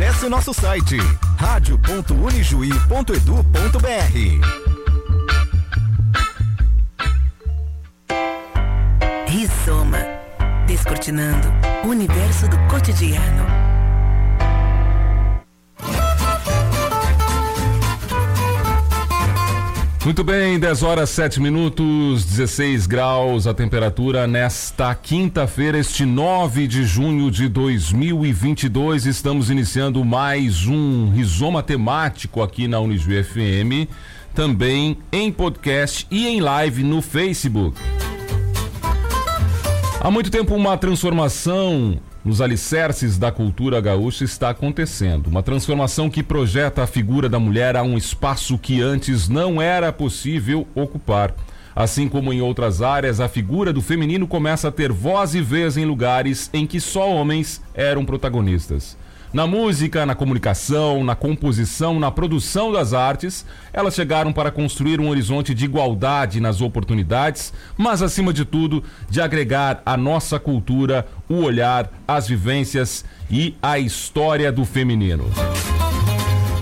Acesse nosso site radio.unijuí.edu.br. Rizoma, descortinando o universo do cotidiano. Muito bem, 10 horas 7 minutos, 16 graus a temperatura nesta quinta-feira, este 9 de junho de 2022. Estamos iniciando mais um rizoma temático aqui na Unijuí FM, também em podcast e em live no Facebook. Há muito tempo uma transformação nos alicerces da cultura gaúcha está acontecendo. Uma transformação que projeta a figura da mulher a um espaço que antes não era possível ocupar. Assim como em outras áreas, a figura do feminino começa a ter voz e vez em lugares em que só homens eram protagonistas. Na música, na comunicação, na composição, na produção das artes, elas chegaram para construir um horizonte de igualdade nas oportunidades, mas acima de tudo, de agregar à nossa cultura o olhar, as vivências e a história do feminino.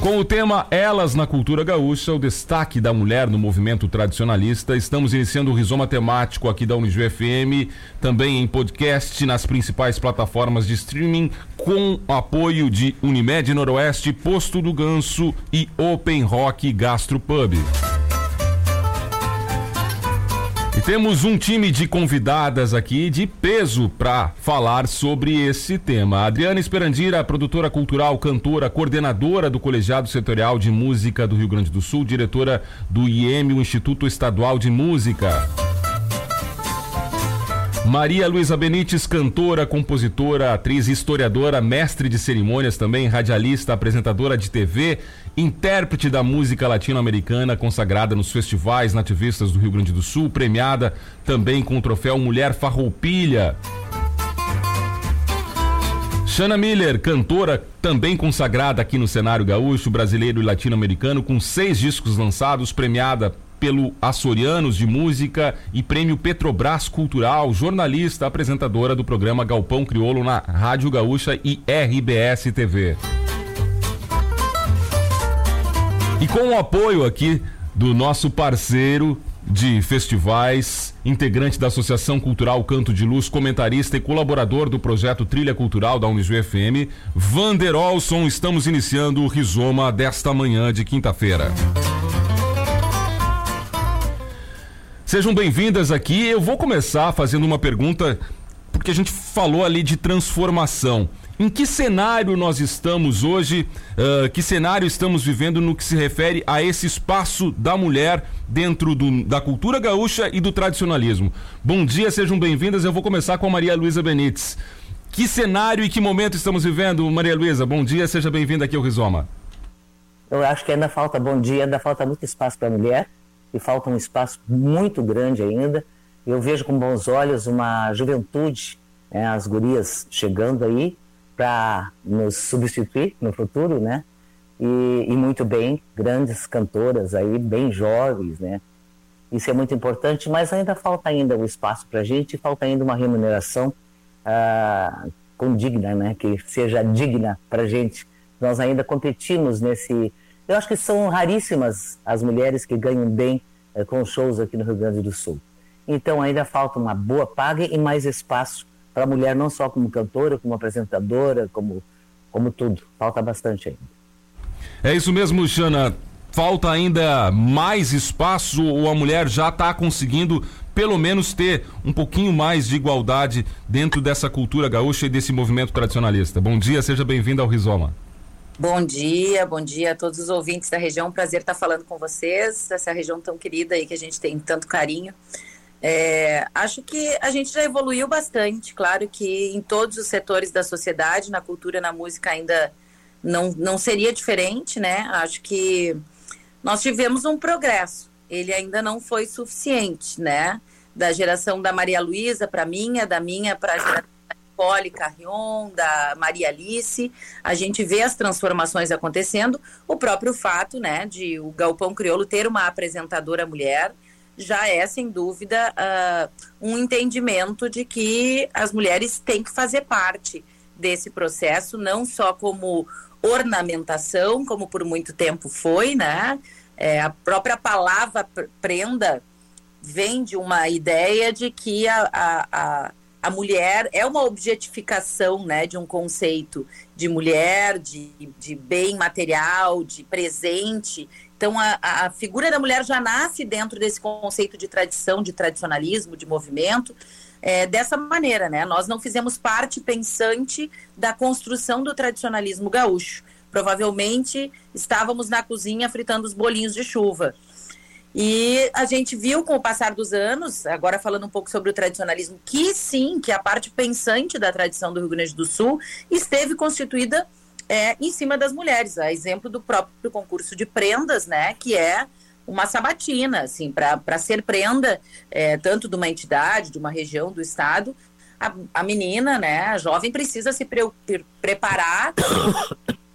Com o tema Elas na Cultura Gaúcha, o destaque da mulher no movimento tradicionalista, estamos iniciando o rizoma temático aqui da Unijuí FM, também em podcast nas principais plataformas de streaming, com apoio de Unimed Noroeste, Posto do Ganso e Open Rock Gastropub. E temos um time de convidadas aqui de peso para falar sobre esse tema. Adriana Esperandira, produtora cultural, cantora, coordenadora do Colegiado Setorial de Música do Rio Grande do Sul, diretora do IEM, o Instituto Estadual de Música. Maria Luísa Benites, cantora, compositora, atriz, historiadora, mestre de cerimônias também, radialista, apresentadora de TV, intérprete da música latino-americana, consagrada nos festivais nativistas do Rio Grande do Sul, premiada também com o troféu Mulher Farroupilha. Shana Miller, cantora também consagrada aqui no cenário gaúcho, brasileiro e latino-americano, com seis discos lançados, premiada pelo Açorianos de Música e Prêmio Petrobras Cultural, jornalista, apresentadora do programa Galpão Criolo na Rádio Gaúcha e RBS TV. E com o apoio aqui do nosso parceiro de festivais, integrante da Associação Cultural Canto de Luz, comentarista e colaborador do projeto Trilha Cultural da Unijuí FM, Vander Olson, estamos iniciando o Rizoma desta manhã de quinta-feira. Sejam bem-vindas aqui. Eu vou começar fazendo uma pergunta, porque a gente falou ali de transformação. Em que cenário nós estamos hoje? Uh, que cenário estamos vivendo no que se refere a esse espaço da mulher dentro do, da cultura gaúcha e do tradicionalismo? Bom dia, sejam bem-vindas. Eu vou começar com a Maria Luísa Benites. Que cenário e que momento estamos vivendo, Maria Luísa? Bom dia, seja bem-vinda aqui ao Rizoma. Eu acho que ainda falta bom dia, ainda falta muito espaço para a mulher e falta um espaço muito grande ainda. Eu vejo com bons olhos uma juventude, né, as gurias chegando aí para nos substituir no futuro, né? E, e, muito bem, grandes cantoras aí, bem jovens, né? Isso é muito importante, mas ainda falta ainda o espaço para a gente, falta ainda uma remuneração ah, condigna, né? Que seja digna para a gente. Nós ainda competimos nesse eu acho que são raríssimas as mulheres que ganham bem é, com shows aqui no Rio Grande do Sul. Então ainda falta uma boa paga e mais espaço para a mulher, não só como cantora, como apresentadora, como, como tudo. Falta bastante ainda. É isso mesmo, Xana. Falta ainda mais espaço ou a mulher já está conseguindo pelo menos ter um pouquinho mais de igualdade dentro dessa cultura gaúcha e desse movimento tradicionalista? Bom dia, seja bem-vindo ao Rizoma. Bom dia, bom dia a todos os ouvintes da região. Prazer estar falando com vocês, essa região tão querida aí que a gente tem tanto carinho. É, acho que a gente já evoluiu bastante, claro que em todos os setores da sociedade, na cultura, na música ainda não, não seria diferente, né? Acho que nós tivemos um progresso, ele ainda não foi suficiente, né? Da geração da Maria Luísa para minha, da minha para a geração Poli Carrion, da Maria Alice, a gente vê as transformações acontecendo. O próprio fato, né, de o Galpão Crioulo ter uma apresentadora mulher já é, sem dúvida, uh, um entendimento de que as mulheres têm que fazer parte desse processo, não só como ornamentação, como por muito tempo foi, né? É, a própria palavra prenda vem de uma ideia de que a, a, a, a, mulher é uma objetificação né, de um conceito de mulher, de, de bem material, de presente. Então, a, a figura da mulher já nasce dentro desse conceito de tradição, de tradicionalismo, de movimento. É, dessa maneira, né? Nós não fizemos parte pensante da construção do tradicionalismo gaúcho. Provavelmente estávamos na cozinha fritando os bolinhos de chuva. E a gente viu com o passar dos anos, agora falando um pouco sobre o tradicionalismo, que sim, que a parte pensante da tradição do Rio Grande do Sul esteve constituída é, em cima das mulheres. A exemplo do próprio concurso de prendas, né, que é uma sabatina, assim, para ser prenda, é, tanto de uma entidade, de uma região, do estado, a, a menina, né, a jovem precisa se pre preparar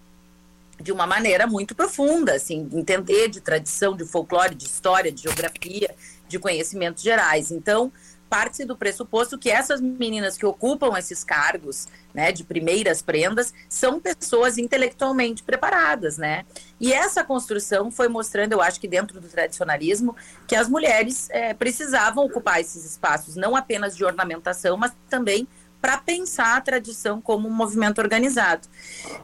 de uma maneira muito profunda, assim, entender de tradição, de folclore, de história, de geografia, de conhecimentos gerais. Então, parte do pressuposto que essas meninas que ocupam esses cargos, né, de primeiras prendas, são pessoas intelectualmente preparadas, né? E essa construção foi mostrando, eu acho que dentro do tradicionalismo, que as mulheres é, precisavam ocupar esses espaços, não apenas de ornamentação, mas também para pensar a tradição como um movimento organizado.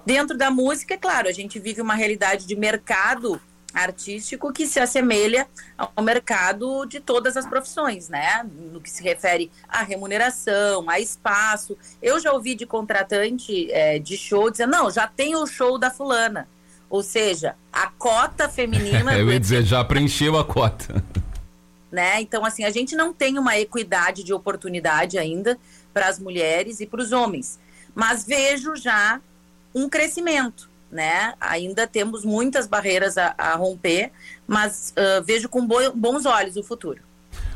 Dentro da música, é claro, a gente vive uma realidade de mercado artístico que se assemelha ao mercado de todas as profissões, né? No que se refere à remuneração, a espaço. Eu já ouvi de contratante é, de show dizer, não, já tem o show da fulana. Ou seja, a cota feminina. Eu ia dizer, já preencheu a cota. Né? Então, assim, a gente não tem uma equidade de oportunidade ainda para as mulheres e para os homens. Mas vejo já um crescimento, né? Ainda temos muitas barreiras a, a romper, mas uh, vejo com bo bons olhos o futuro.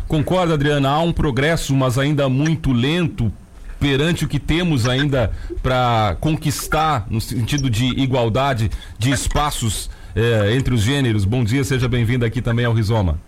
Concorda, Adriana? Há um progresso, mas ainda muito lento perante o que temos ainda para conquistar no sentido de igualdade de espaços eh, entre os gêneros. Bom dia, seja bem-vindo aqui também ao Rizoma.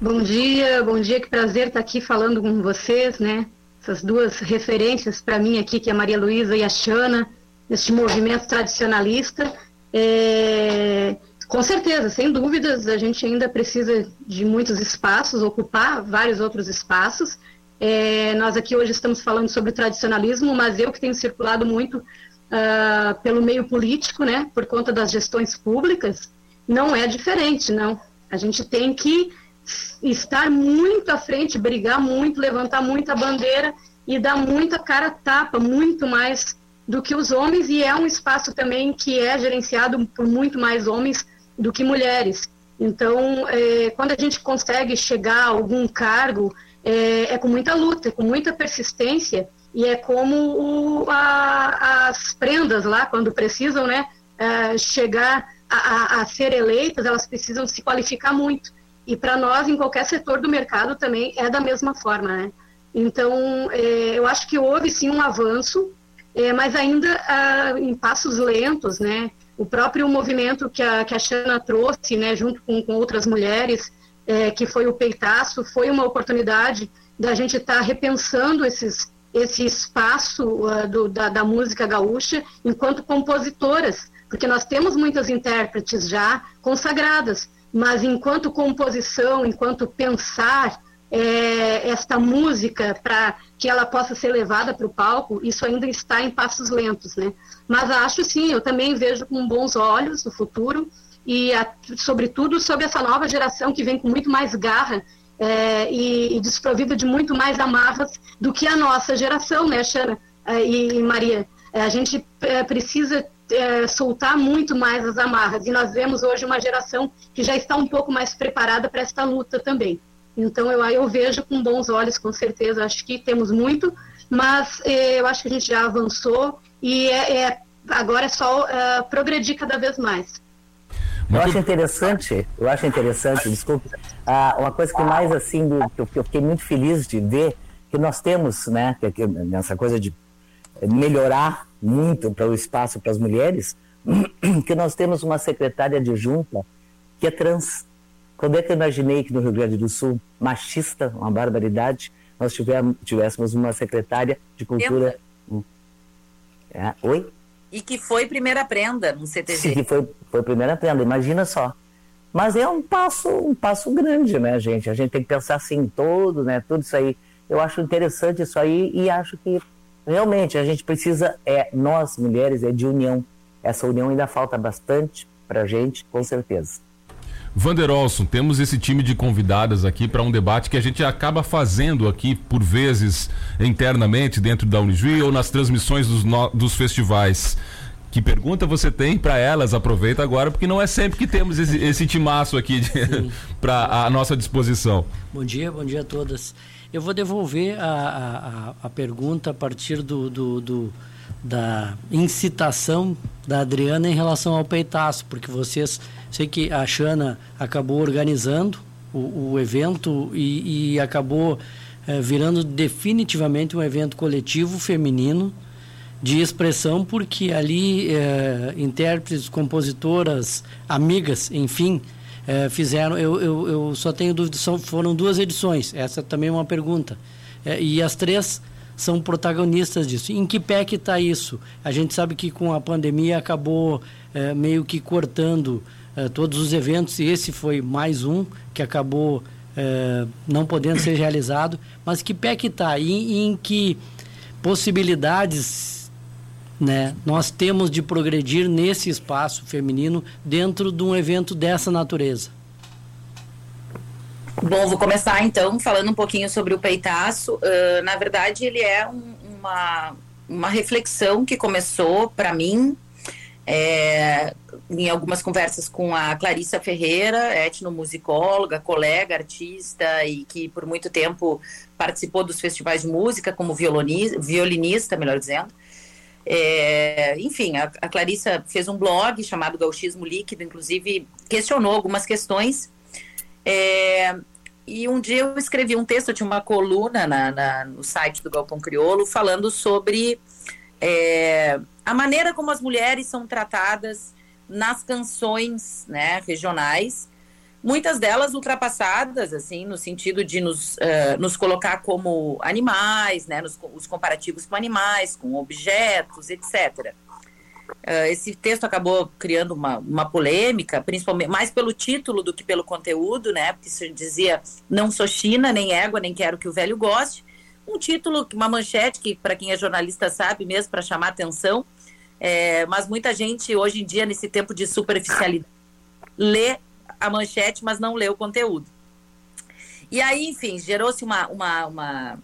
Bom dia, bom dia, que prazer estar aqui falando com vocês, né? Essas duas referências para mim aqui, que é a Maria Luísa e a Xana, neste movimento tradicionalista. É, com certeza, sem dúvidas, a gente ainda precisa de muitos espaços, ocupar vários outros espaços. É, nós aqui hoje estamos falando sobre tradicionalismo, mas eu que tenho circulado muito uh, pelo meio político, né, por conta das gestões públicas, não é diferente, não. A gente tem que estar muito à frente, brigar muito, levantar muita bandeira e dar muita cara tapa, muito mais do que os homens, e é um espaço também que é gerenciado por muito mais homens do que mulheres. Então, é, quando a gente consegue chegar a algum cargo, é, é, com muita luta, com muita persistência, e é como o, a, as prendas lá, quando precisam né, é, chegar a, a, a ser eleitas, elas precisam se qualificar muito. E para nós, em qualquer setor do mercado, também é da mesma forma, né? Então, é, eu acho que houve sim um avanço, é, mas ainda ah, em passos lentos, né? O próprio movimento que a, que a Xana trouxe, né, junto com, com outras mulheres, é, que foi o Peitaço, foi uma oportunidade da gente estar tá repensando esses, esse espaço uh, do, da, da música gaúcha enquanto compositoras, porque nós temos muitas intérpretes já consagradas, mas enquanto composição, enquanto pensar é, esta música para que ela possa ser levada para o palco, isso ainda está em passos lentos, né? Mas acho sim, eu também vejo com bons olhos o futuro e, a, sobretudo, sobre essa nova geração que vem com muito mais garra é, e, e desprovida de muito mais amarras do que a nossa geração, né, Xana é, e, e Maria? É, a gente é, precisa é, soltar muito mais as amarras. E nós vemos hoje uma geração que já está um pouco mais preparada para esta luta também. Então eu, eu vejo com bons olhos, com certeza. Acho que temos muito, mas é, eu acho que a gente já avançou e é, é agora é só é, progredir cada vez mais. Eu acho interessante, eu acho interessante, desculpe, ah, uma coisa que mais assim, que eu, fiquei muito feliz de ver, que nós temos, né, nessa coisa de melhorar muito para o espaço para as mulheres, que nós temos uma secretária de junta que é trans. Quando é que eu imaginei que no Rio Grande do Sul, machista, uma barbaridade, nós tivéssemos uma secretária de cultura. É, oi? E que foi primeira prenda no CTG. Sim, que foi, foi primeira prenda, imagina só. Mas é um passo, um passo grande, né, gente? A gente tem que pensar assim todo, né? Tudo isso aí. Eu acho interessante isso aí e acho que realmente a gente precisa, é, nós mulheres, é de união. Essa união ainda falta bastante pra gente, com certeza. Vander Olson, temos esse time de convidadas aqui para um debate que a gente acaba fazendo aqui, por vezes, internamente, dentro da Unijuí ou nas transmissões dos, no, dos festivais. Que pergunta você tem para elas? Aproveita agora, porque não é sempre que temos esse, esse timaço aqui para a nossa disposição. Bom dia, bom dia a todas. Eu vou devolver a, a, a pergunta a partir do, do, do da incitação da Adriana em relação ao peitaço, porque vocês Sei que a Xana acabou organizando o, o evento e, e acabou é, virando definitivamente um evento coletivo feminino de expressão, porque ali é, intérpretes, compositoras, amigas, enfim, é, fizeram. Eu, eu, eu, só tenho dúvida, são, foram duas edições, essa também é uma pergunta. e as três são protagonistas disso. Em que pé que está isso? A gente sabe que com a pandemia acabou meio que cortando todos os eventos, e esse foi mais um que acabou não podendo ser realizado. Mas que pé que está? E em que possibilidades né, nós temos de progredir nesse espaço feminino dentro de um evento dessa natureza? Bom, vou começar então falando um pouquinho sobre o peitaço. Uh, na verdade, ele é um, uma, uma reflexão que começou para mim é, em algumas conversas com a Clarissa Ferreira, etnomusicóloga, colega, artista e que por muito tempo participou dos festivais de música como violinista, melhor dizendo. É, enfim, a, a, Clarissa fez um blog chamado Gauchismo Líquido, inclusive questionou algumas questões. É, e um dia eu escrevi um texto, eu tinha uma coluna na, na, no site do Galpão Criolo falando sobre é, a maneira como as mulheres são tratadas nas canções né, regionais, muitas delas ultrapassadas, assim, no sentido de nos, uh, nos colocar como animais, né, nos, os comparativos com animais, com objetos, etc. Uh, eh, esse texto acabou criando uma, uma polêmica, principalmente mais pelo título do que pelo conteúdo, né? Porque se dizia não sou China, nem égua, nem quero que o velho goste. Um título, uma manchete que para quem é jornalista sabe mesmo para chamar atenção, é, mas muita gente, hoje em dia, nesse tempo de superficialidade, lê a manchete, mas não lê o conteúdo. E aí, enfim, gerou-se uma, uma, uma,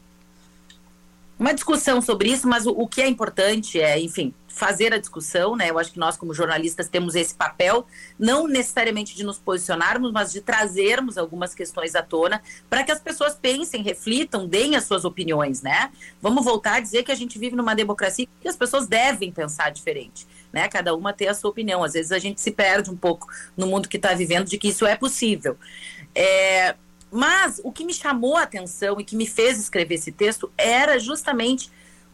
uma, discussão sobre isso, mas o, o que é importante é, enfim, fazer a discussão, né? Eu acho que nós, como jornalistas, temos esse papel, não necessariamente de nos posicionarmos, mas de trazermos algumas questões à tona para que as pessoas pensem, reflitam, deem as suas opiniões, né? Vamos voltar a dizer que a gente vive numa democracia que as pessoas devem pensar diferente. Né, cada uma ter a sua opinião. Às vezes a gente se perde um pouco no mundo que está vivendo de que isso é possível. É, mas o que me chamou a atenção e que me fez escrever esse texto era justamente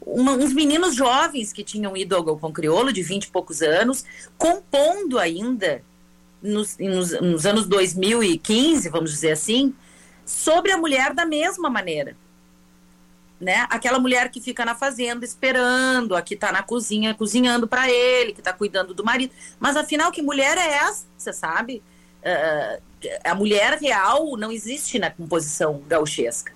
uma, uns meninos jovens que tinham ido ao Galpão Criolo, de 20 e poucos anos, compondo ainda, nos, nos, nos anos 2015, vamos dizer assim, sobre a mulher da mesma maneira. Né? Aquela mulher que fica na fazenda esperando, a que está na cozinha cozinhando para ele, que está cuidando do marido. Mas afinal, que mulher é essa, sabe? Uh, a mulher real não existe na composição gauchesca.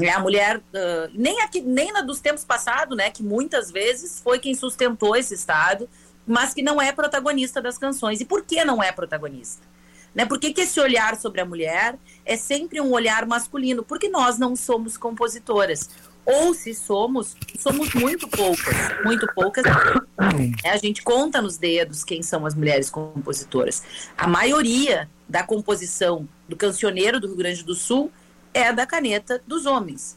É a mulher, uh, nem aqui, nem na dos tempos passados, né, que muitas vezes foi quem sustentou esse Estado, mas que não é protagonista das canções. E por que não é protagonista? Né? Por que, que esse olhar sobre a mulher é sempre um olhar masculino? Porque nós não somos compositoras. Ou se somos, somos muito poucas, muito poucas. É, a gente conta nos dedos quem são as mulheres compositoras. A maioria da composição do cancioneiro do Rio Grande do Sul é da caneta dos homens,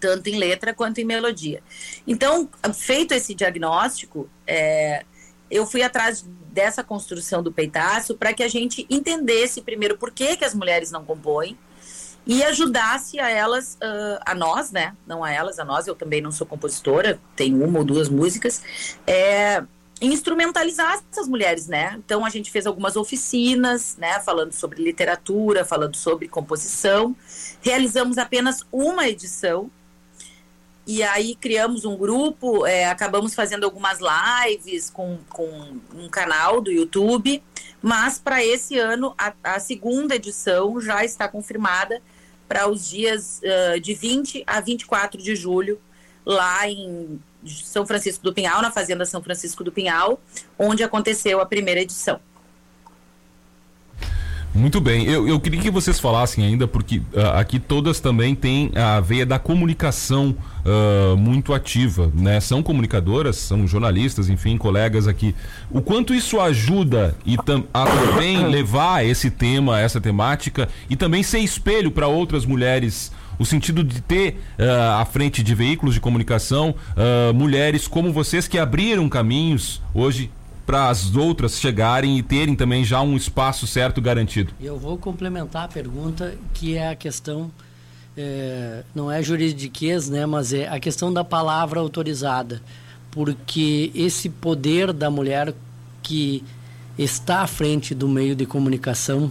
tanto em letra quanto em melodia. Então, feito esse diagnóstico, é, eu fui atrás dessa construção do peitaço para que a gente entendesse primeiro por que, que as mulheres não compõem e ajudasse a elas, uh, a nós, né? Não a elas, a nós. Eu também não sou compositora, tenho uma ou duas músicas. É, instrumentalizar essas mulheres, né? Então a gente fez algumas oficinas, né, falando sobre literatura, falando sobre composição. Realizamos apenas uma edição e aí criamos um grupo, é, acabamos fazendo algumas lives com, com um canal do YouTube, mas para esse ano a, a, segunda edição já está confirmada para os dias uh, de 20 a 24 de julho, lá em São Francisco do Pinhal, na Fazenda São Francisco do Pinhal, onde aconteceu a primeira edição. Muito bem, eu, eu queria que vocês falassem ainda, porque uh, aqui todas também têm a veia da comunicação uh, muito ativa, né? São comunicadoras, são jornalistas, enfim, colegas aqui. O quanto isso ajuda e a também levar esse tema, essa temática e também ser espelho para outras mulheres o sentido de ter uh, à frente de veículos de comunicação uh, mulheres como vocês que abriram caminhos hoje para as outras chegarem e terem também já um espaço certo garantido. Eu vou complementar a pergunta que é a questão é, não é juridiquês, né, mas é a questão da palavra autorizada, porque esse poder da mulher que está à frente do meio de comunicação,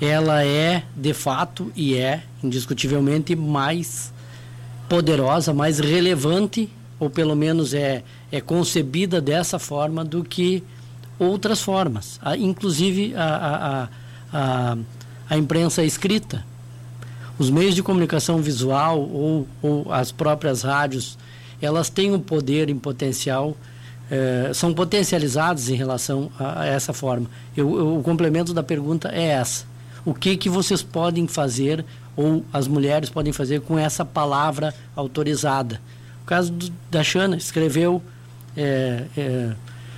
ela é de fato e é indiscutivelmente mais poderosa, mais relevante, ou pelo menos é é concebida dessa forma do que outras formas, inclusive a, a, a, a imprensa escrita. Os meios de comunicação visual ou, ou as próprias rádios, elas têm um poder em potencial, eh, são potencializados em relação a, a essa forma. Eu, eu, o complemento da pergunta é essa. O que, que vocês podem fazer ou as mulheres podem fazer com essa palavra autorizada? O caso do, da Xana, escreveu é, é,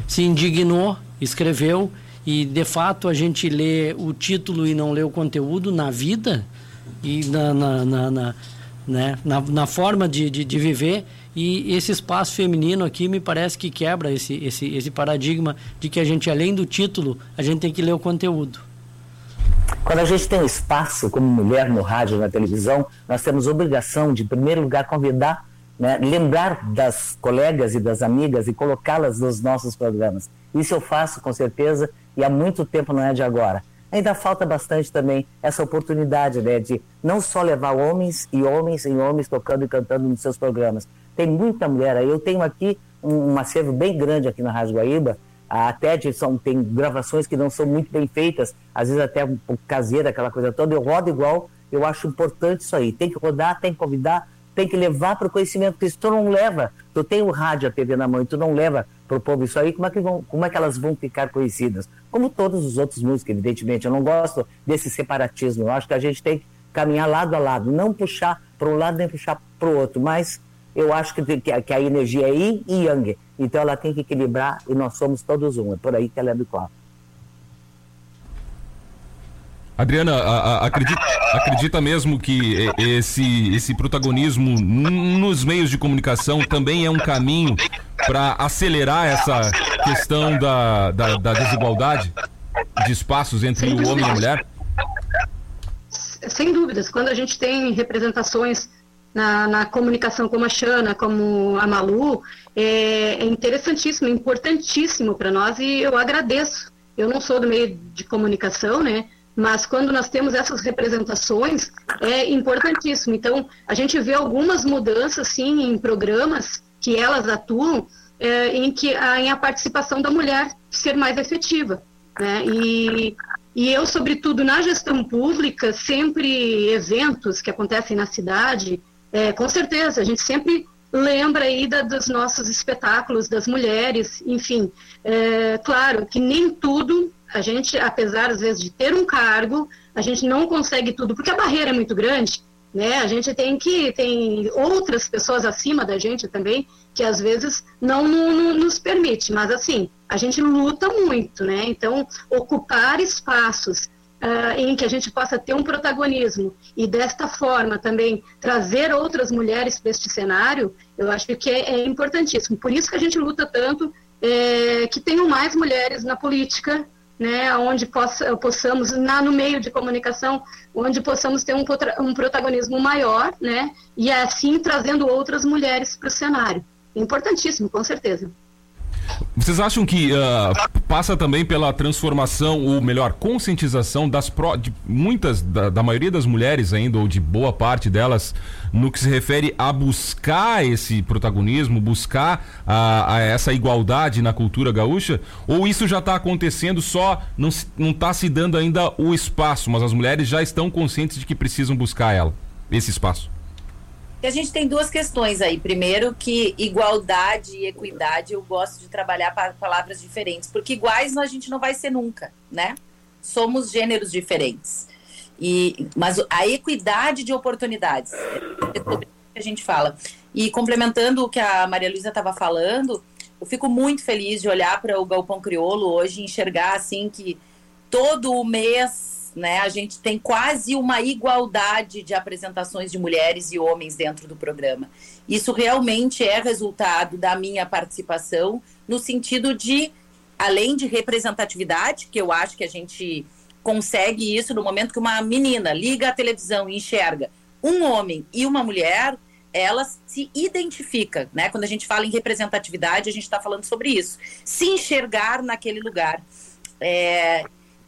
se indignou, escreveu, e de fato a gente lê o título e não lê o conteúdo na vida e na, na, na, na né, na, na, forma de, de, de, viver. E esse espaço feminino aqui me parece que quebra esse, esse, esse paradigma de que a gente, além do título, a gente tem que ler o conteúdo. Quando a gente tem um espaço como mulher no rádio, na televisão, nós temos obrigação de, em primeiro lugar, convidar né, lembrar das colegas e das amigas e colocá-las nos nossos programas. Isso eu faço com certeza e há muito tempo não é de agora. Ainda falta bastante também essa oportunidade né, de não só levar homens e homens e homens tocando e cantando nos seus programas. Tem muita mulher aí. Eu tenho aqui um, um acervo bem grande aqui na Rádio Guaíba. Até são, tem gravações que não são muito bem feitas, às vezes até um pouco caseira, aquela coisa toda. Eu rodo igual, eu acho importante isso aí. Tem que rodar, tem que convidar, tem que levar para o conhecimento, porque se tu não leva, tu tem o rádio, a TV na mão, e tu não leva para o povo isso aí, como é, que vão, como é que elas vão ficar conhecidas? Como todos os outros músicos, evidentemente. Eu não gosto desse separatismo. Eu acho que a gente tem que caminhar lado a lado, não puxar para um lado nem puxar para o outro, mas eu acho que, que, que, a energia é yin e yang, então ela tem que equilibrar e nós somos todos um. É por aí que ela é do qual. Adriana, a, a, acredita, acredita mesmo que esse, esse protagonismo nos meios de comunicação também é um caminho para acelerar essa questão da, da, da, desigualdade de espaços entre o homem e a mulher? Sem dúvidas. Quando a gente tem representações na, na comunicação como a Xana, como a Malu, é, é interessantíssimo, importantíssimo para nós e eu agradeço. Eu não sou do meio de comunicação, né? mas quando nós temos essas representações, é importantíssimo. Então, a gente vê algumas mudanças, sim, em programas que elas atuam, é, em que a, em a participação da mulher ser mais efetiva. Né? E, e eu, sobretudo, na gestão pública, sempre eventos que acontecem na cidade, é, com certeza, a gente sempre lembra aí da, dos nossos espetáculos, das mulheres, enfim. É, claro que nem tudo a gente, apesar às vezes de ter um cargo, a gente não consegue tudo, porque a barreira é muito grande, né? A gente tem que tem outras pessoas acima da gente também que às vezes não, não, não nos permite, mas assim a gente luta muito, né? Então ocupar espaços Uh, em que a gente possa ter um protagonismo e desta forma também trazer outras mulheres para este cenário, eu acho que é, é, importantíssimo. Por isso que a gente luta tanto é, que tenham mais mulheres na política, né, onde possa, possamos, na, no meio de comunicação, onde possamos ter um, um protagonismo maior, né, e assim trazendo outras mulheres para o cenário. Importantíssimo, com certeza. Vocês acham que uh, passa também pela transformação, ou melhor, conscientização das de muitas, da, da, maioria das mulheres ainda, ou de boa parte delas, no que se refere a buscar esse protagonismo, buscar a, a essa igualdade na cultura gaúcha? Ou isso já está acontecendo, só não está se dando ainda o espaço, mas as mulheres já estão conscientes de que precisam buscar ela, esse espaço? A gente tem duas questões aí. Primeiro, que igualdade e equidade, eu gosto de trabalhar para palavras diferentes, porque iguais a gente não vai ser nunca, né? Somos gêneros diferentes. E, mas a equidade de oportunidades é sobre que a gente fala. E complementando o que a Maria Luísa estava falando, eu fico muito feliz de olhar para o Galpão Criolo hoje e enxergar assim que todo mês né? A gente tem quase uma igualdade de apresentações de mulheres e homens dentro do programa. Isso realmente é resultado da minha participação, no sentido de, além de representatividade, que eu acho que a gente consegue isso no momento que uma menina liga a televisão e enxerga um homem e uma mulher, ela se identifica, né? Quando a gente fala em representatividade, a gente está falando sobre isso. Se enxergar naquele lugar. É,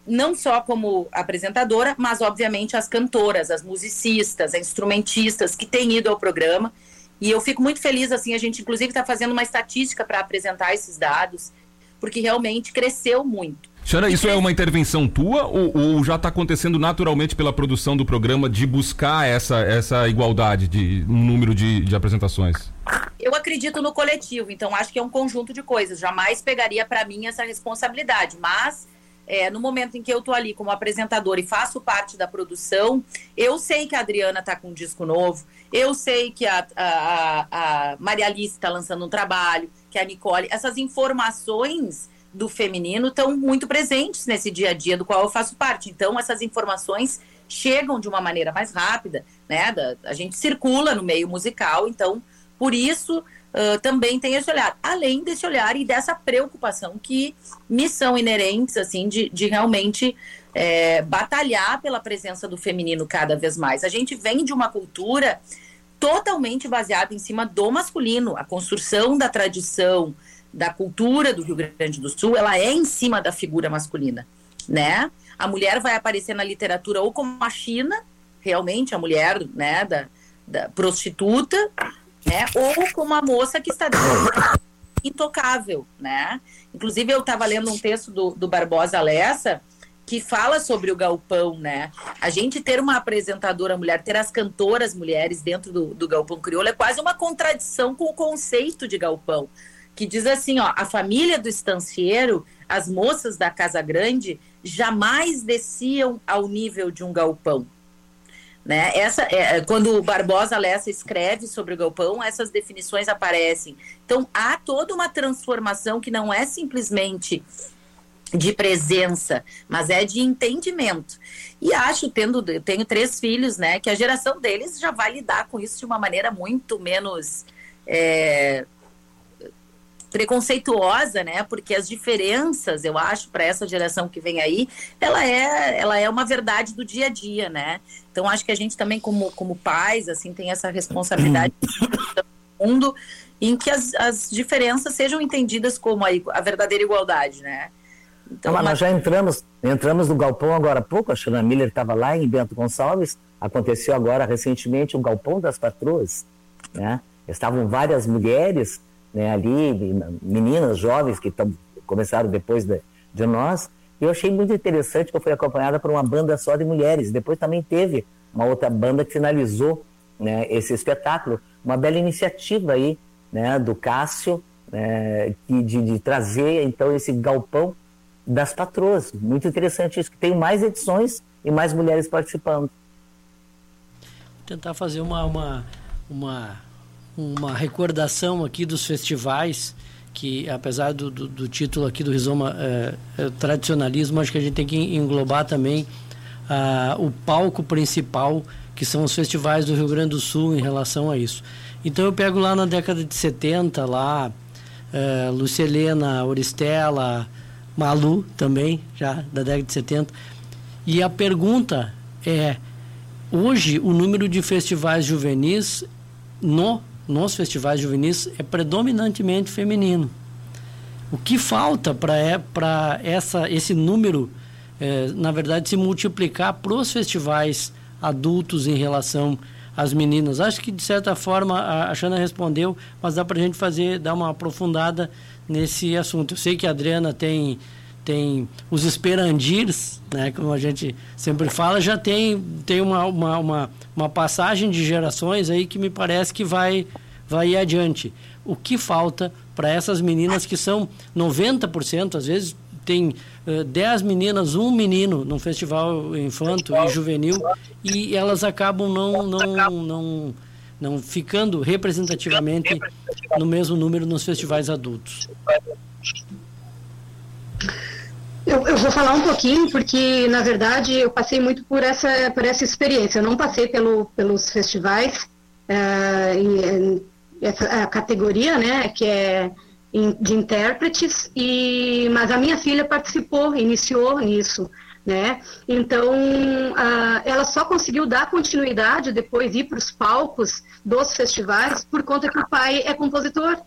não só como apresentadora, mas obviamente as cantoras, as musicistas, as instrumentistas que têm ido ao programa. E eu fico muito feliz, assim, a gente inclusive está fazendo uma estatística para apresentar esses dados, porque realmente cresceu muito. Xana, isso é uma intervenção tua ou, ou já está acontecendo naturalmente pela produção do programa de buscar essa, essa igualdade de um número de, de apresentações? Eu acredito no coletivo, então acho que é um conjunto de coisas. Jamais pegaria para mim essa responsabilidade, mas é, no momento em que eu tô ali como apresentadora e faço parte da produção, eu sei que a Adriana tá com um disco novo, eu sei que a, a, a Maria Alice está lançando um trabalho, que a Nicole. Essas informações do feminino estão muito presentes nesse dia a dia do qual eu faço parte. Então, essas informações chegam de uma maneira mais rápida, né? Da, a gente circula no meio musical, então, por isso uh, também tem esse olhar. Além desse olhar e dessa preocupação que me são inerentes, assim, de, de realmente é, batalhar pela presença do feminino cada vez mais. A gente vem de uma cultura totalmente baseada em cima do masculino. A construção da tradição, da cultura do Rio Grande do Sul, ela é em cima da figura masculina, né? A mulher vai aparecer na literatura ou como a China, realmente a mulher, né, da, da prostituta, né? Ou com uma moça que está intocável, né? Inclusive eu estava lendo um texto do, do Barbosa Lessa que fala sobre o galpão, né? A gente ter uma apresentadora mulher, ter as cantoras mulheres dentro do, do galpão crioulo é quase uma contradição com o conceito de galpão, que diz assim, ó, a família do estancieiro, as moças da casa grande jamais desciam ao nível de um galpão. Né? Essa, é, é, quando o Barbosa Lessa escreve sobre o galpão, essas definições aparecem. Então, há toda uma transformação que não é simplesmente de presença, mas é de entendimento. E acho, tendo, tenho três filhos, né, que a geração deles já vai lidar com isso de uma maneira muito menos é, preconceituosa, né? Porque as diferenças, eu acho, para essa geração que vem aí, ela é, ela é uma verdade do dia a dia, né? Então acho que a gente também como, como pais, assim, tem essa responsabilidade do mundo em que as, as diferenças sejam entendidas como a, a verdadeira igualdade, né? Então, mas nós já entramos, entramos no galpão agora há pouco, a Shana Miller estava lá em Bento Gonçalves, aconteceu agora recentemente um galpão das patroas, né? Estavam várias mulheres né, ali, meninas jovens que tão, começaram depois de, de nós. E eu achei muito interessante que eu fui acompanhada por uma banda só de mulheres. Depois também teve uma outra banda que finalizou né, esse espetáculo. Uma bela iniciativa aí né, do Cássio, né, de, de trazer então esse galpão das patroas. Muito interessante isso, que tem mais edições e mais mulheres participando. Vou tentar fazer uma, uma, uma uma recordação aqui dos festivais que apesar do, do, do título aqui do Rizoma é, é, tradicionalismo, acho que a gente tem que englobar também ah, o palco principal, que são os festivais do Rio Grande do Sul em relação a isso. Então eu pego lá na década de 70, lá, é, Lucelena, Oristela, Malu também, já da década de 70. E a pergunta é, hoje o número de festivais juvenis no nos festivais juvenis é predominantemente feminino. O que falta para é, esse número, é, na verdade, se multiplicar para os festivais adultos em relação às meninas? Acho que, de certa forma, a, a Xana respondeu, mas dá para a gente fazer, dar uma aprofundada nesse assunto. Eu sei que a Adriana tem tem os esperandirs, né, como a gente sempre fala, já tem, tem uma, uma, uma, uma, passagem de gerações aí que me parece que vai, vai ir adiante. O que falta para essas meninas que são 90%, às vezes tem uh, 10 meninas, um menino num festival infanto e juvenil e elas acabam não, não, não, não ficando representativamente no mesmo número nos festivais adultos. Eu, eu, vou falar um pouquinho, porque, na verdade, eu passei muito por essa, por essa experiência. Eu não passei pelo, pelos festivais, uh, essa a categoria, né, que é de intérpretes, e, mas a minha filha participou, iniciou nisso. Né? Então, uh, ela só conseguiu dar continuidade depois ir para os palcos dos festivais por conta que o pai é compositor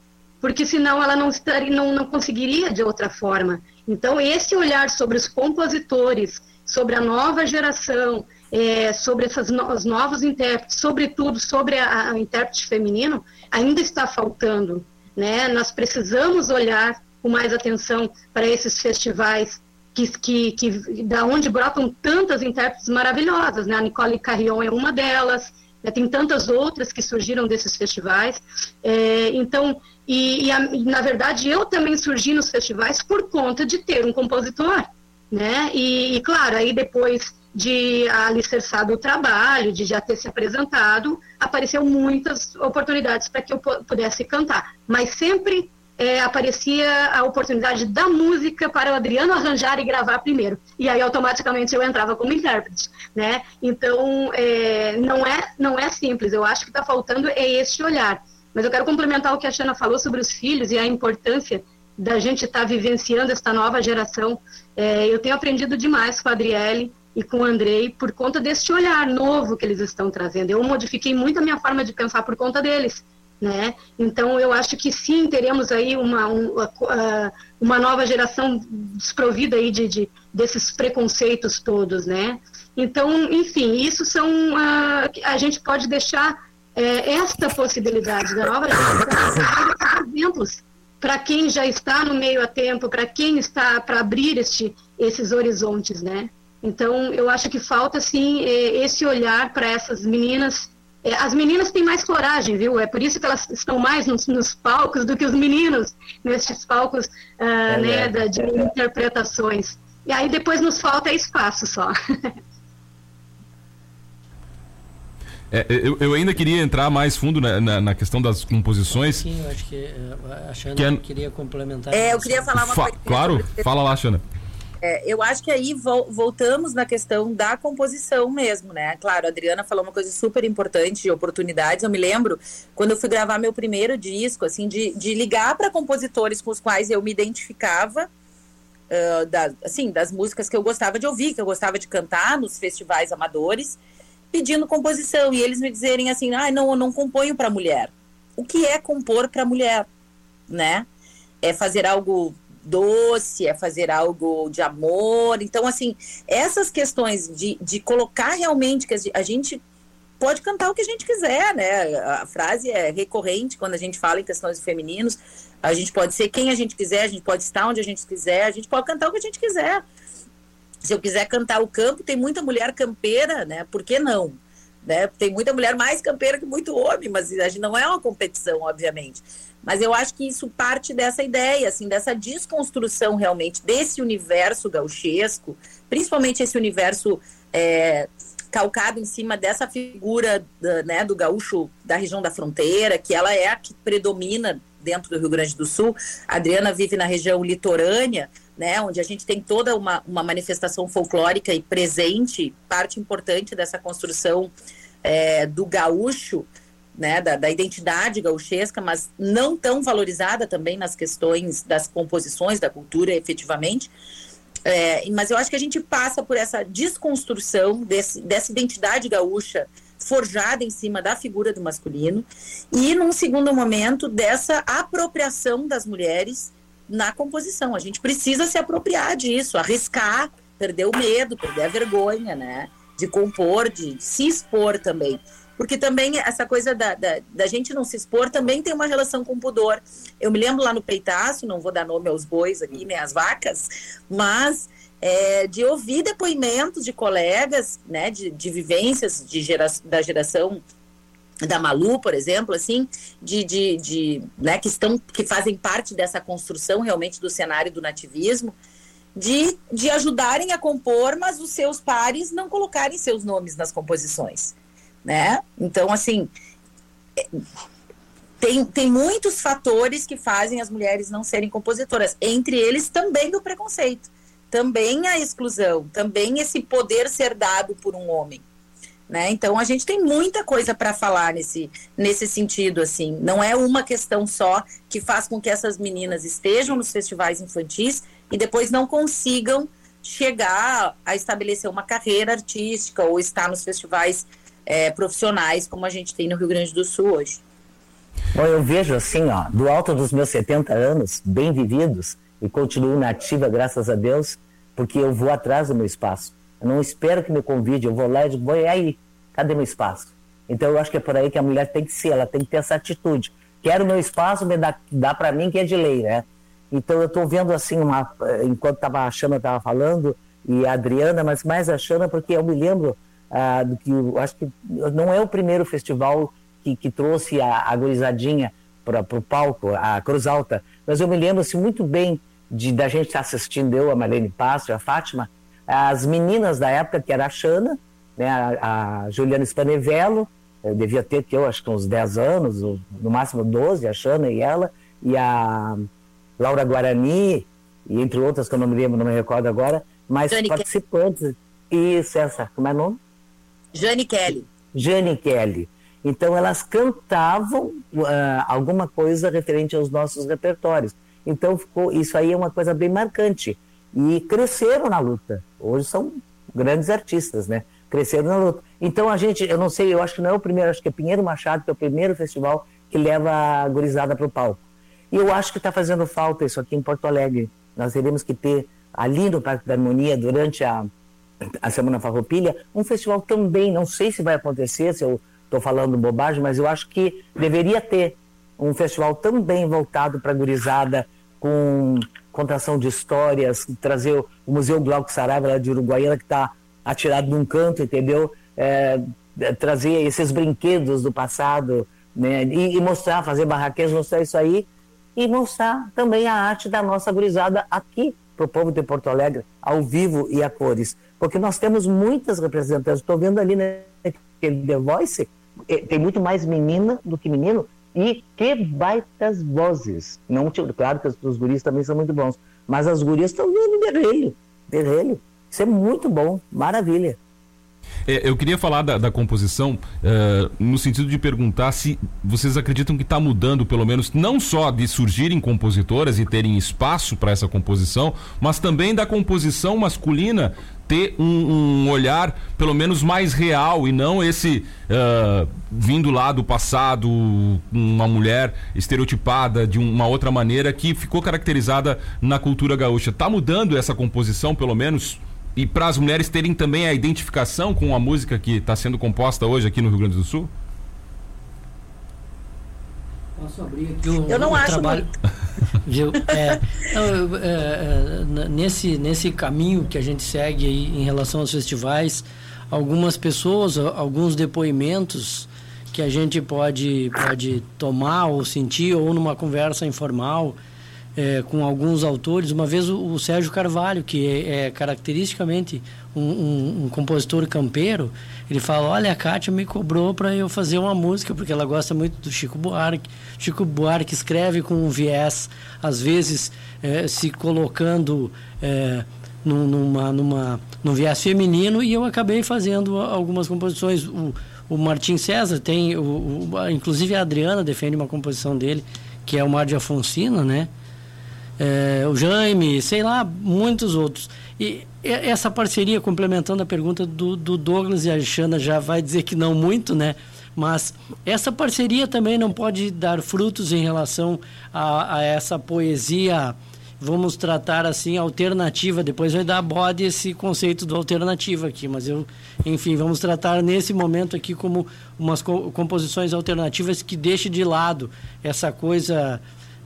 porque senão ela não, estaria, não, não conseguiria de outra forma. Então, esse olhar sobre os compositores, sobre a nova geração, é, sobre essas no, os novos intérpretes, sobretudo sobre a, a intérprete feminino, ainda está faltando. Né? Nós precisamos olhar com mais atenção para esses festivais que, que, que da onde brotam tantas intérpretes maravilhosas, né? A Nicole Carrion é uma delas, né? tem tantas outras que surgiram desses festivais. É, então, e, e, a, na verdade, eu também surgi nos festivais por conta de ter um compositor, né? E, e claro, aí depois de alicerçado o trabalho, de já ter se apresentado, apareceu muitas oportunidades para que eu pudesse cantar. Mas sempre é, aparecia a oportunidade da música para o Adriano arranjar e gravar primeiro. E aí automaticamente eu entrava como intérprete, né? Então é, não é não é simples. Eu acho que está faltando é este olhar. Mas eu quero complementar o que a Xana falou sobre os filhos e a importância da gente estar tá vivenciando esta nova geração. É, eu tenho aprendido demais com a Adriele e com o Andrei por conta deste olhar novo que eles estão trazendo. Eu modifiquei muito a minha forma de pensar por conta deles. Né? Então, eu acho que sim, teremos aí uma, uma, uma nova geração desprovida aí de, de, desses preconceitos todos, né? Então, enfim, isso são, uh, a gente pode deixar é, esta possibilidade da nova geração exemplos para quem já está no meio a tempo, para quem está para abrir este, esses horizontes, né? Então, eu acho que falta, sim, é, esse olhar para essas meninas. É, as meninas têm mais coragem, viu? É por isso que elas estão mais nos, nos palcos do que os meninos nesses palcos uh, é, né, da, de interpretações. E aí depois nos falta espaço só. É, eu, eu, ainda queria entrar mais fundo na, na, na questão das composições. Sim, eu acho que eh, a Xana que é... queria complementar. É, eu queria falar uma Fa coisa. Claro, fala lá, Xana. É, eu acho que aí vo voltamos na questão da composição mesmo, né? Claro, a Adriana falou uma coisa super importante de oportunidades. Eu me lembro quando eu fui gravar meu primeiro disco, assim, de, de ligar para compositores com os quais eu me identificava, uh, da, assim, das músicas que eu gostava de ouvir, que eu gostava de cantar nos festivais amadores pedindo composição e eles me dizerem assim, ah, não, eu não componho para mulher. O que é compor para mulher, né? É fazer algo doce, é fazer algo de amor. Então, assim, essas questões de, de colocar realmente que a gente pode cantar o que a gente quiser, né? A frase é recorrente quando a gente fala em questões de femininos. A gente pode ser quem a gente quiser, a gente pode estar onde a gente quiser, a gente pode cantar o que a gente quiser. Se eu quiser cantar o campo, tem muita mulher campeira, né? Por que não? Né? Tem muita mulher mais campeira que muito homem, mas a gente não é uma competição, obviamente. Mas eu acho que isso parte dessa ideia, assim, dessa desconstrução realmente desse universo gauchesco, principalmente esse universo é, calcado em cima dessa figura né, do gaúcho da região da fronteira, que ela é a que predomina dentro do Rio Grande do Sul. A Adriana vive na região litorânea, né, onde a gente tem toda uma, uma manifestação folclórica e presente, parte importante dessa construção é, do gaúcho, né, da, da, identidade gauchesca, mas não tão valorizada também nas questões das composições da cultura, efetivamente. É, mas eu acho que a gente passa por essa desconstrução desse, dessa identidade gaúcha forjada em cima da figura do masculino e, num segundo momento, dessa apropriação das mulheres na composição. A gente precisa se apropriar disso, arriscar, perder o medo, perder a vergonha, né? De compor, de se expor também. Porque também essa coisa da, da, da, gente não se expor também tem uma relação com pudor. Eu me lembro lá no Peitaço, não vou dar nome aos bois aqui, nem às vacas, mas é, de ouvir depoimentos de colegas, né, de, de vivências de gera, da geração da Malu, por exemplo, assim, de, de, de né, que estão que fazem parte dessa construção realmente do cenário do nativismo, de, de ajudarem a compor, mas os seus pares não colocarem seus nomes nas composições, né? Então, assim, tem, tem muitos fatores que fazem as mulheres não serem compositoras, entre eles também o preconceito, também a exclusão, também esse poder ser dado por um homem. Né? Então a gente tem muita coisa para falar nesse, nesse sentido, assim. Não é uma questão só que faz com que essas meninas estejam nos festivais infantis e depois não consigam chegar a estabelecer uma carreira artística ou estar nos festivais é, profissionais como a gente tem no Rio Grande do Sul hoje. Bom, eu vejo assim, ó, do alto dos meus 70 anos, bem vividos, e continuo nativa, graças a Deus, porque eu vou atrás do meu espaço. Eu não espero que me convide, eu vou lá e digo, vou aí, cadê meu espaço? Então eu acho que é por aí que a mulher tem que ser, ela tem que ter essa atitude. Quero meu espaço, me dá, dá para mim que é de lei, né? Então eu estou vendo assim, uma, enquanto tava, a Xana estava falando, e a Adriana, mas mais a Xana, porque eu me lembro ah, do que, eu acho que não é o primeiro festival que, que trouxe a, a gurizadinha para o palco, a Cruz Alta, mas eu me lembro assim, muito bem de da gente estar tá assistindo, eu, a Marlene Passo a Fátima, as meninas da época, que era a Xana, né, a, a Juliana Spanevello, eu devia ter, que eu acho que uns 10 anos, no máximo 12, a Xana e ela, e a Laura Guarani, e entre outras que eu não me lembro, não me recordo agora, mas participantes. Isso, essa, como é o nome? Jane Kelly. Jane Kelly. Então elas cantavam uh, alguma coisa referente aos nossos repertórios. Então ficou, isso aí é uma coisa bem marcante e cresceram na luta. Hoje são grandes artistas, né? Cresceram na luta. Então a gente, eu não sei, eu acho que não é o primeiro, acho que é Pinheiro Machado, que é o primeiro festival que leva a gurizada para o palco. E eu acho que está fazendo falta isso aqui em Porto Alegre. Nós teremos que ter ali no Parque da Harmonia, durante a, a Semana Farroupilha, um festival também, não sei se vai acontecer, se eu estou falando bobagem, mas eu acho que deveria ter um festival também voltado para a gurizada, com contação de histórias, trazer o Museu Glauco Saraiva lá de Uruguaiana, que está atirado num canto, entendeu? É, é, trazer esses brinquedos do passado, né? E, e, mostrar, fazer barraquinhas, mostrar isso aí e mostrar também a arte da nossa gurizada aqui para o povo de Porto Alegre, ao vivo e a cores. Porque nós temos muitas representantes. Estou vendo ali naquele The Voice, é, tem muito mais menina do que menino, e que baitas vozes. Não, claro que os guris também são muito bons, mas as gurias estão vendo berrelho, berrelho. Isso é muito bom, maravilha. É, eu queria falar da, da composição uh, no sentido de perguntar se vocês acreditam que está mudando, pelo menos, não só de surgirem compositoras e terem espaço para essa composição, mas também da composição masculina ter um, um, olhar pelo menos mais real e não esse uh, vindo lá do passado, uma mulher estereotipada de uma outra maneira que ficou caracterizada na cultura gaúcha. Está mudando essa composição, pelo menos? E para as mulheres terem também a identificação com a música que está sendo composta hoje aqui no Rio Grande do Sul? Posso abrir aqui o, eu não o acho trabalho. Viu? É, não, eu, é, é, nesse, nesse caminho que a gente segue aí em relação aos festivais, algumas pessoas, alguns depoimentos que a gente pode, pode tomar ou sentir, ou numa conversa informal é, com alguns autores. Uma vez o, o Sérgio Carvalho, que é, é caracteristicamente um, um, um, compositor campeiro, ele fala: Olha, a Kátia me cobrou para eu fazer uma música, porque ela gosta muito do Chico Buarque. Chico Buarque escreve com um viés, às vezes é, se colocando. É, numa, numa, num viés feminino e eu acabei fazendo algumas composições. O, o Martim César tem, o, o, inclusive a Adriana defende uma composição dele, que é o Mar de Afonsina, né? É, o Jaime, sei lá, muitos outros. E essa parceria, complementando a pergunta do, do Douglas e a Xana, já vai dizer que não muito, né? Mas essa parceria também não pode dar frutos em relação a, a essa poesia vamos tratar assim alternativa. Depois vai dar bode esse conceito do alternativa aqui, mas eu, enfim, vamos tratar nesse momento aqui como umas co composições alternativas que deixe de lado essa coisa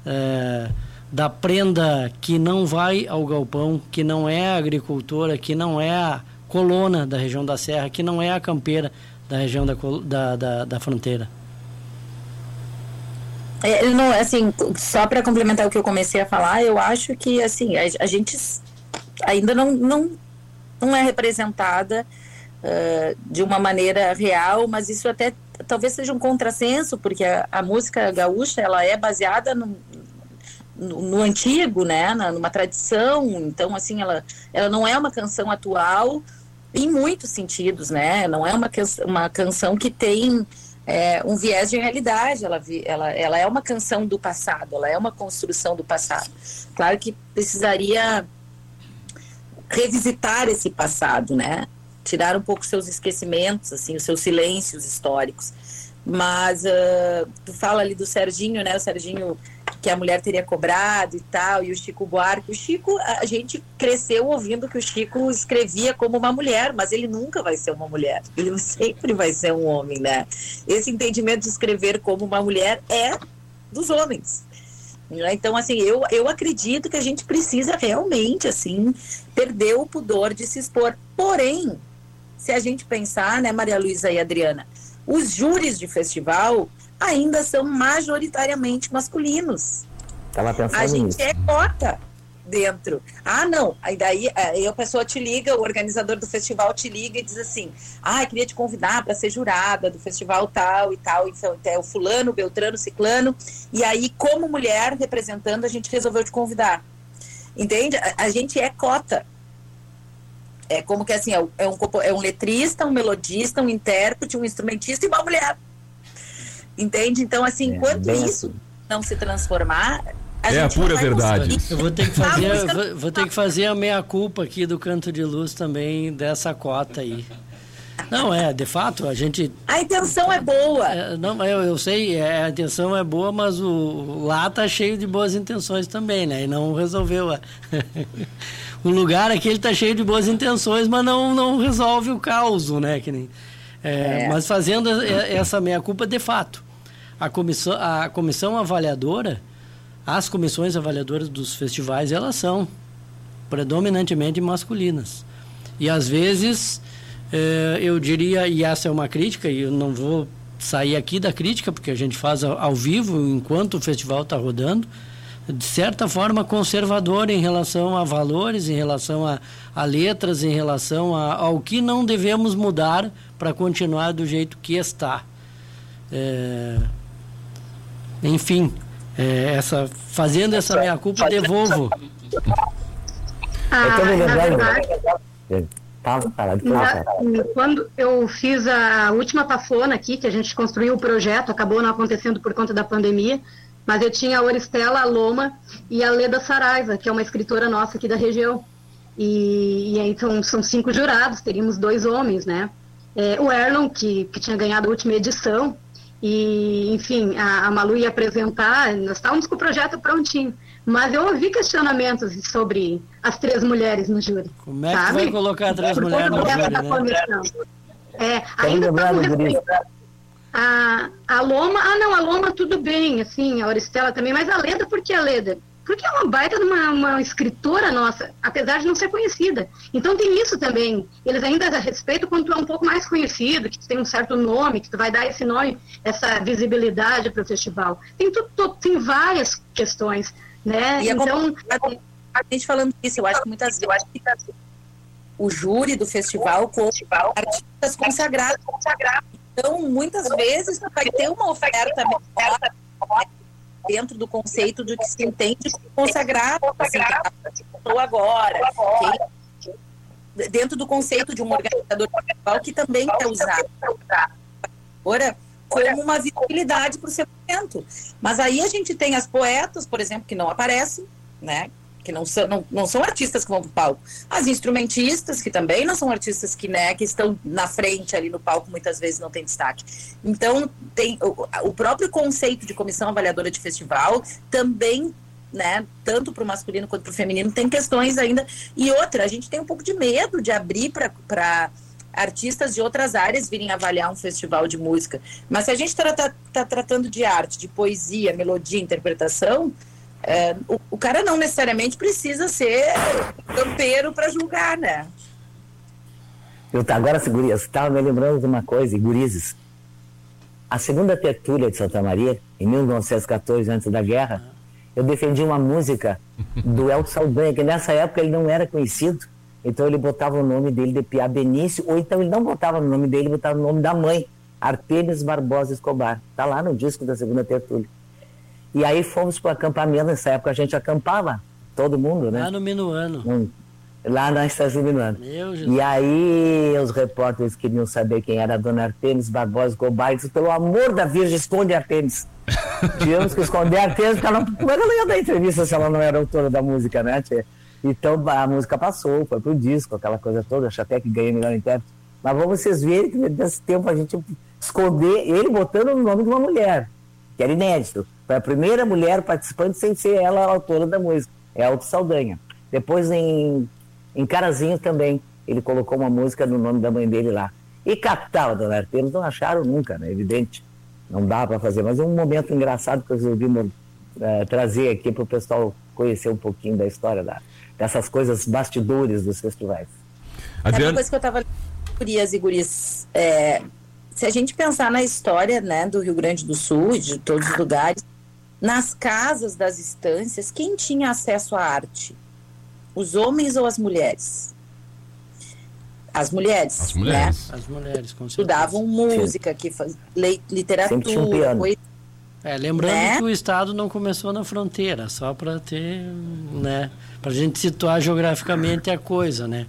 é, da prenda que não vai ao galpão, que não é a agricultora, que não é a colona da região da Serra, que não é a campeira da região da, da, da, da fronteira. É, não, assim, só para complementar o que eu comecei a falar, eu acho que assim a, a gente ainda não, não, não é representada uh, de uma maneira real, mas isso até talvez seja um contrassenso, porque a, a música gaúcha ela é baseada no, no, no, antigo, né, na, numa tradição, então assim ela, ela não é uma canção atual em muitos sentidos, né, não é uma, uma canção que tem é, um viés de realidade. Ela, ela, ela é uma canção do passado, ela é uma construção do passado. Claro que precisaria revisitar esse passado, né? Tirar um pouco seus esquecimentos, assim, os seus silêncios históricos. Mas uh, tu fala ali do Serginho, né? O Serginho que a mulher teria cobrado e tal, e o Chico Buarque. O Chico, a gente cresceu ouvindo que o Chico escrevia como uma mulher, mas ele nunca vai ser uma mulher. Ele sempre vai ser um homem, né? Esse entendimento de escrever como uma mulher é dos homens. Né? Então, assim, eu, eu acredito que a gente precisa realmente, assim, perder o pudor de se expor. Porém, se a gente pensar, né, Maria Luísa e Adriana, os júris de festival ainda são majoritariamente masculinos. Tava pensando a gente nisso. é cota dentro. Ah, não. Aí daí aí a pessoa te liga, o organizador do festival te liga e diz assim: Ah, queria te convidar para ser jurada do festival tal e tal. Então, é o fulano, Beltrano, Ciclano. E aí, como mulher representando, a gente resolveu te convidar. Entende? A, a gente é cota. É como que assim, é um, é um letrista, um melodista, um intérprete, um instrumentista e uma mulher. Entende? Então, assim, é, enquanto isso assim. não se transformar. A é a pura verdade. Eu vou ter que fazer, vou, vou, ter que fazer a meia culpa aqui do canto de luz também dessa cota aí. Não, é, de fato, a gente. A intenção é boa. É, não, eu, eu sei, é, a intenção é boa, mas o lá tá cheio de boas intenções também, né? E não resolveu. A... o lugar aqui ele tá cheio de boas intenções, mas não, não resolve o caos, né? Que nem, é, é. Mas fazendo essa meia culpa de fato a comissão, a comissão avaliadora, as comissões avaliadoras dos festivais, elas são predominantemente masculinas. E às vezes, eh, eu diria, e essa é uma crítica, e eu não vou sair aqui da crítica, porque a gente faz ao, vivo enquanto o festival está rodando, de certa forma conservador em relação a valores, em relação a, a letras, em relação a, ao que não devemos mudar para continuar do jeito que está. É, enfim, é, essa, fazendo essa minha culpa, devolvo. Ah, eu tô me lembrando. quando eu fiz a última pafona aqui, que a gente construiu o projeto, acabou não acontecendo por conta da pandemia, mas eu tinha a Oristela a Loma e a Leda Saraiva, que é uma escritora nossa aqui da região. E, e aí são, são cinco jurados, teríamos dois homens, né? É, o Erlon, que, que tinha ganhado a última edição, e, enfim, a, a Malu ia apresentar, nós estávamos com o projeto prontinho. Mas eu ouvi questionamentos sobre as três mulheres no júri. Como é que sabe? vai colocar três mulheres no júri, né? É, ainda estamos a, a Loma, ah não, a Loma tudo bem, assim, a Oristela também, mas a Leda, por que a Leda? Porque é uma baita de uma, uma, escritora nossa, apesar de não ser conhecida. Então tem isso também. Eles ainda respeitam quando tu é um pouco mais conhecido, que tu tem um certo nome, que tu vai dar esse nome, essa visibilidade para o festival. Tem, tu, tu, tem várias questões, né? E então a gente falando isso, eu acho que muitas vezes o júri do festival com artistas consagrados. Então, muitas vezes vai ter uma oferta dentro do conceito do que se entende consagrado, assim, que agora, que, dentro do conceito de um organizador festival que também quer usar agora como uma visibilidade para o seu evento. Mas aí a gente tem as poetas, por exemplo, que não aparecem, né? Que não são, não, não são artistas que vão para o palco. As instrumentistas, que também não são artistas que, né, que estão na frente ali no palco, muitas vezes não tem destaque. Então, tem o, o próprio conceito de comissão avaliadora de festival também né, tanto para o masculino quanto para o feminino, tem questões ainda. E outra, a gente tem um pouco de medo de abrir para artistas de outras áreas virem avaliar um festival de música. Mas se a gente está tá, tá tratando de arte, de poesia, melodia, interpretação, é, o, o, cara não necessariamente precisa ser campeiro para julgar, né? Eu, agora, Gurias, estava me lembrando de uma coisa, Gurizes. A segunda tertúlia de Santa Maria, em 1914, antes da guerra, eu defendi uma música do Elton Saldanha, que nessa época ele não era conhecido, então ele botava o nome dele de Pia Benício, ou então ele não botava o nome dele, botava o nome da mãe, Artemis Barbosa Escobar. Está lá no disco da segunda tertúlia. E aí fomos para o acampamento, nessa época a gente acampava, todo mundo, né? Lá no Minuano. Um, lá na Estação Minuano. E aí os repórteres queriam saber quem era a dona Artemis Barbosa e disse, pelo amor da Virgem, esconde Artemis. Tínhamos que esconder Artemis, porque ela, como é ela ia dar entrevista se ela não era autora da música, né, tia? Então a música passou, foi pro disco, aquela coisa toda, acho até que ganhei melhor intérprete. Mas vamos vocês verem que nesse tempo a gente esconder ele botando o nome de uma mulher, que era inédito. Foi a primeira mulher participante sem ser ela a autora da música, é Alto Saldanha. Depois em, em Carazinho também, ele colocou uma música no nome da mãe dele lá. E Capital, Dona Artemis, não acharam nunca, né? Evidente. Não dá para fazer, mas é um momento engraçado que eu resolvi é, trazer aqui para o pessoal conhecer um pouquinho da história da, dessas coisas bastidores dos festivais. Adriana... Uma coisa que eu estava gurias e guris, é, se a gente pensar na história né, do Rio Grande do Sul e de todos os lugares, nas casas das estâncias, quem tinha acesso à arte? Os homens ou as mulheres? As mulheres. As mulheres. Né? As mulheres, com certeza. Estudavam música, que faz, literatura, um poesia. É, lembrando né? que o Estado não começou na fronteira, só para ter, né, para a gente situar geograficamente a coisa, né?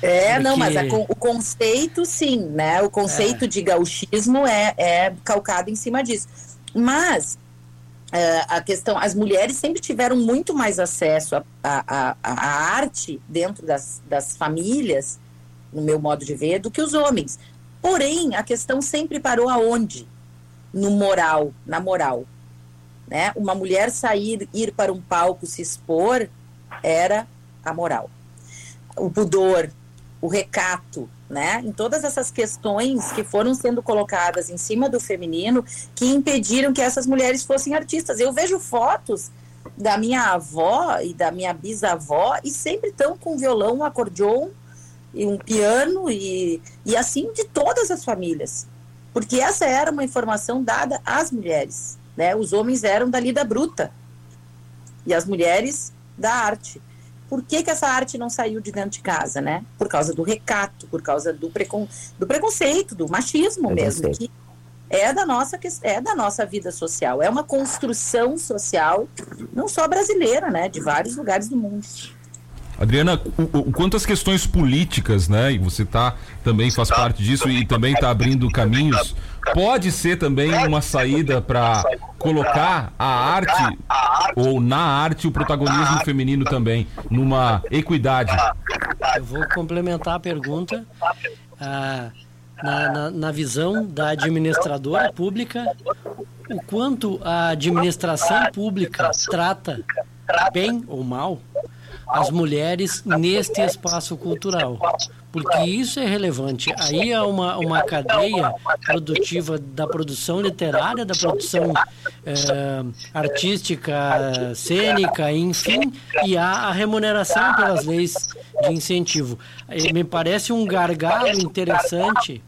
É, Porque... não, mas a, o conceito, sim, né? O conceito é. de gauchismo é, é calcado em cima disso. Mas Uh, a questão, as mulheres sempre tiveram muito mais acesso à arte dentro das, das famílias, no meu modo de ver, do que os homens. Porém, a questão sempre parou aonde? No moral, na moral. Né? Uma mulher sair, ir para um palco, se expor, era a moral. O pudor, o recato, né? Em todas essas questões que foram sendo colocadas em cima do feminino que impediram que essas mulheres fossem artistas. Eu vejo fotos da minha avó e da minha bisavó e sempre estão com violão, um acordeon e um piano e, e assim de todas as famílias. Porque essa era uma informação dada às mulheres, né? Os homens eram da lida bruta e as mulheres da arte por que, que essa arte não saiu de dentro de casa, né? Por causa do recato, por causa do, precon, do preconceito, do machismo mesmo, que é da nossa é da nossa vida social, é uma construção social não só brasileira, né, de vários lugares do mundo. Adriana, o, às questões políticas, né? E você tá também faz parte disso e também está abrindo caminhos. Pode ser também uma saída para colocar a arte ou na arte o protagonismo feminino também, numa equidade. Eu vou complementar a pergunta. Ah, na, na, na visão da administradora pública, o quanto a administração pública trata bem ou mal as mulheres neste espaço cultural, porque isso é relevante. Aí há uma, uma cadeia produtiva da produção literária, da produção é, artística, cênica, enfim, e há a remuneração pelas leis de incentivo. E me parece um gargalo interessante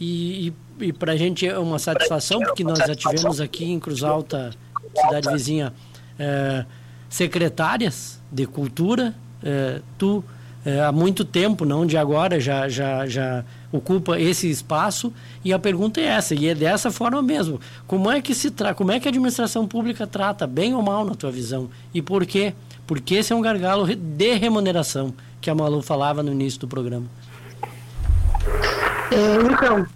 e, e, e para a gente é uma satisfação, porque nós já tivemos aqui em Cruz Alta, cidade vizinha, é, secretárias de cultura. É, tu, é, há muito tempo, não de agora, já, já, já ocupa esse espaço. E a pergunta é essa, e é dessa forma mesmo. Como é que se tra como é que a administração pública trata, bem ou mal, na tua visão? E por quê? Porque esse é um gargalo de remuneração que a Malu falava no início do programa. É, então,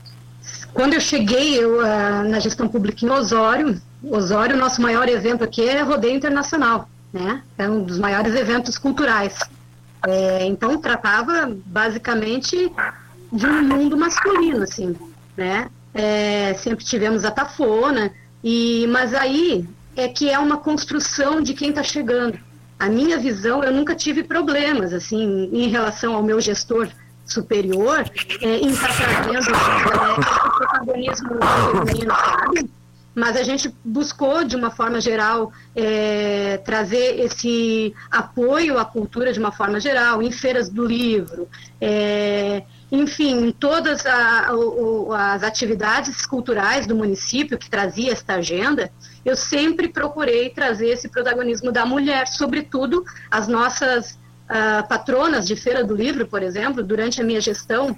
quando eu cheguei eu, uh, na gestão pública em Osório, Osório, nosso maior evento aqui é rodeio internacional né? É um dos maiores eventos culturais. É, então tratava basicamente de um mundo masculino, assim, né? É, sempre tivemos a tafona e, mas aí é que é uma construção de quem está chegando. A minha visão, eu nunca tive problemas assim em relação ao meu gestor superior é, em estar trazendo é, protagonismo feminino, sabe? Mas a gente buscou, de uma forma geral, é, trazer esse apoio à cultura de uma forma geral, em feiras do livro, é, enfim, em todas a, o, as atividades culturais do município que trazia esta agenda, eu sempre procurei trazer esse protagonismo da mulher, sobretudo as nossas uh, patronas de Feira do Livro, por exemplo, durante a minha gestão,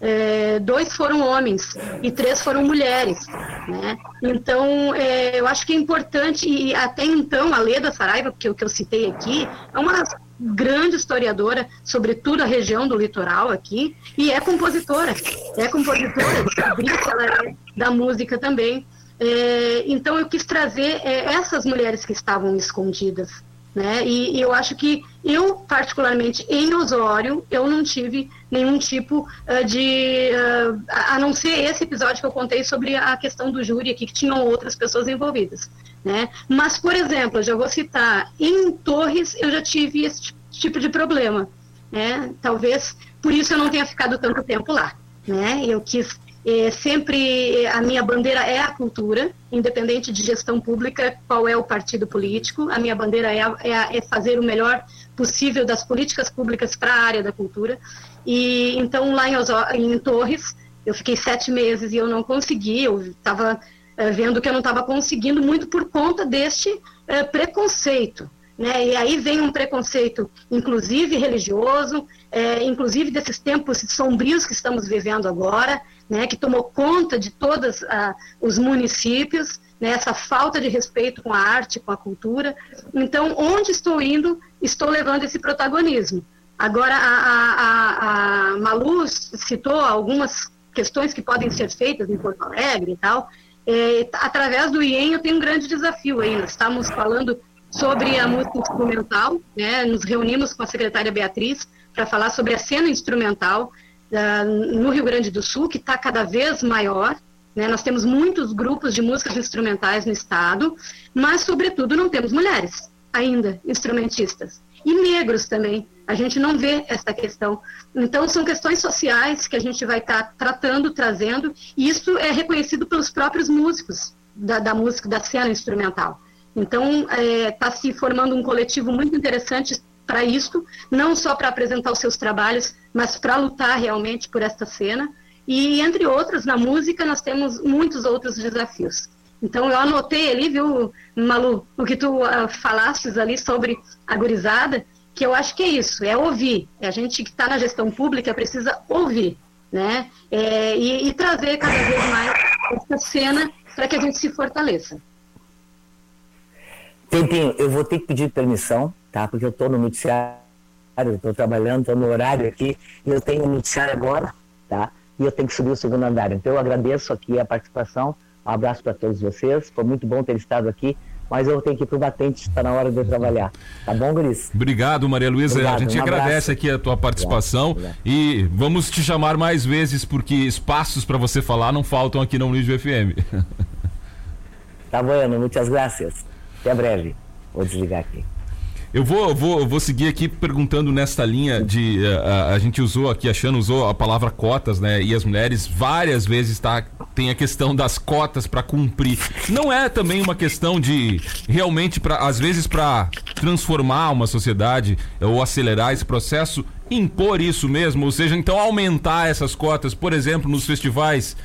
é, dois foram homens e três foram mulheres. Né? Então, é, eu acho que é importante, e até então a Leda Saraiva, que, que eu citei aqui, é uma grande historiadora, sobretudo a região do litoral aqui, e é compositora. É compositora, descobri que ela é da música também. É, então, eu quis trazer é, essas mulheres que estavam escondidas. Né? E, e, eu acho que eu, particularmente em Osório, eu não tive nenhum tipo uh, de. Uh, a não ser esse episódio que eu contei sobre a questão do júri aqui, que tinham outras pessoas envolvidas. Né? Mas, por exemplo, eu já vou citar, em Torres eu já tive esse tipo de problema. Né? Talvez por isso eu não tenha ficado tanto tempo lá. Né? Eu quis é, sempre a minha bandeira é a cultura, independente de gestão pública, qual é o partido político. A minha bandeira é, é, é fazer o melhor possível das políticas públicas para a área da cultura. E então lá em, em Torres, eu fiquei sete meses e eu não consegui. Eu estava é, vendo que eu não estava conseguindo muito por conta deste é, preconceito. Né? E aí vem um preconceito, inclusive religioso, é, inclusive desses tempos sombrios que estamos vivendo agora, né, que tomou conta de todos ah, os municípios, né, essa falta de respeito com a arte, com a cultura. Então, onde estou indo, estou levando esse protagonismo. Agora, a, a, a Malu citou algumas questões que podem ser feitas em Porto Alegre e tal. É, através do IEM, eu tenho um grande desafio. Nós estamos falando sobre a música instrumental, né, nos reunimos com a secretária Beatriz para falar sobre a cena instrumental no Rio Grande do Sul, que está cada vez maior. Né? Nós temos muitos grupos de músicas instrumentais no estado, mas, sobretudo, não temos mulheres ainda instrumentistas. E negros também. A gente não vê essa questão. Então, são questões sociais que a gente vai estar tá tratando, trazendo, e isso é reconhecido pelos próprios músicos da, da música, da cena instrumental. Então, está é, tá se formando um coletivo muito interessante para isso, não só para apresentar os seus trabalhos, mas para lutar realmente por esta cena. E, entre outros, na música, nós temos muitos outros desafios. Então, eu anotei ali, viu, Malu, o que tu uh, falastes ali sobre a gurizada, que eu acho que é isso, é ouvir. É a gente que está na gestão pública precisa ouvir, né? É, e, e trazer cada vez mais essa cena para que a gente se fortaleça. Tempinho, eu vou ter que pedir permissão tá? Porque eu estou no noticiário, estou trabalhando, estou no horário aqui, e eu tenho um noticiário agora, tá? E eu tenho que subir o segundo andar. Então eu agradeço aqui a participação, um abraço para todos vocês, foi muito bom ter estado aqui, mas eu tenho que ir para o batente, está na hora de eu trabalhar. Tá bom, Guris? Obrigado, Maria Luísa. Obrigado, a gente um agradece aqui a tua participação obrigado, obrigado. e vamos te chamar mais vezes, porque espaços para você falar não faltam aqui na Unidio FM. Tá bueno, muitas graças. Até breve. Vou desligar aqui. Eu vou, vou, vou seguir aqui perguntando nesta linha de. Uh, a, a, gente usou aqui, a Xana usou a palavra cotas, né? E as mulheres várias vezes tá, tem a questão das cotas para cumprir. Não é também uma questão de realmente, pra, às vezes, para transformar uma sociedade ou acelerar esse processo, impor isso mesmo, ou seja, então aumentar essas cotas, por exemplo, nos festivais,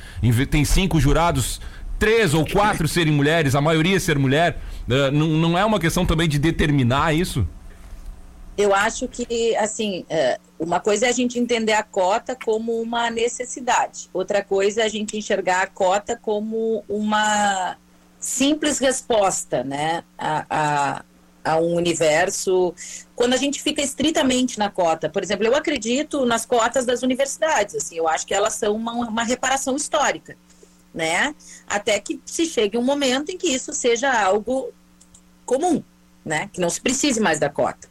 tem cinco jurados, três ou quatro serem mulheres, a maioria ser mulher. Uh, não, não é uma questão também de determinar isso? Eu acho que, assim, é, uma coisa é a gente entender a cota como uma necessidade, outra coisa é a gente enxergar a cota como uma simples resposta, né, a, a, a um universo. Quando a gente fica estritamente na cota, por exemplo, eu acredito nas cotas das universidades, assim, eu acho que elas são uma, uma reparação histórica né? Até que se chegue um momento em que isso seja algo comum, né? Que não se precise mais da cota.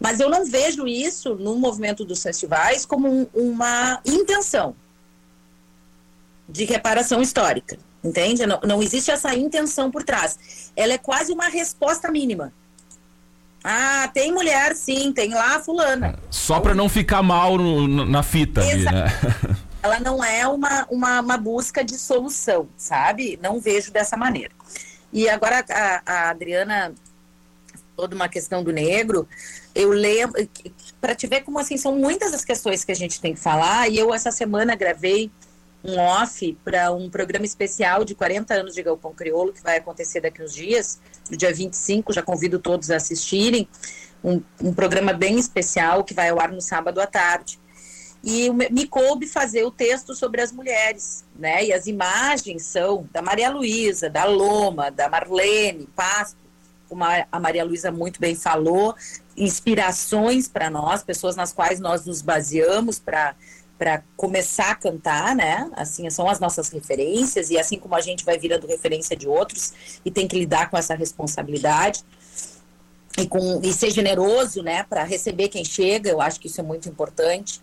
Mas eu não vejo isso no movimento dos festivais como um, uma intenção de reparação histórica. Entende? Não, não existe essa intenção por trás. Ela é quase uma resposta mínima. Ah, tem mulher, sim, tem lá fulana. Só para não ficar mal no, na fita ali, né? Ela não é uma, uma, uma, busca de solução, sabe? Não vejo dessa maneira. E agora a, a Adriana toda uma questão do negro, eu lembro para te ver como assim são muitas as questões que a gente tem que falar. E eu essa semana gravei um off para um programa especial de 40 anos de Galpão Crioulo, que vai acontecer daqui uns dias, no dia 25, já convido todos a assistirem, um, um programa bem especial que vai ao ar no sábado à tarde. E me coube fazer o texto sobre as mulheres, né? E as imagens são da Maria Luísa, da Loma, da Marlene, Pasto, como a Maria Luísa muito bem falou, inspirações para nós, pessoas nas quais nós nos baseamos para para começar a cantar, né? Assim, são as nossas referências e assim como a gente vai virando referência de outros e tem que lidar com essa responsabilidade e com e ser generoso, né? Para receber quem chega, eu acho que isso é muito importante.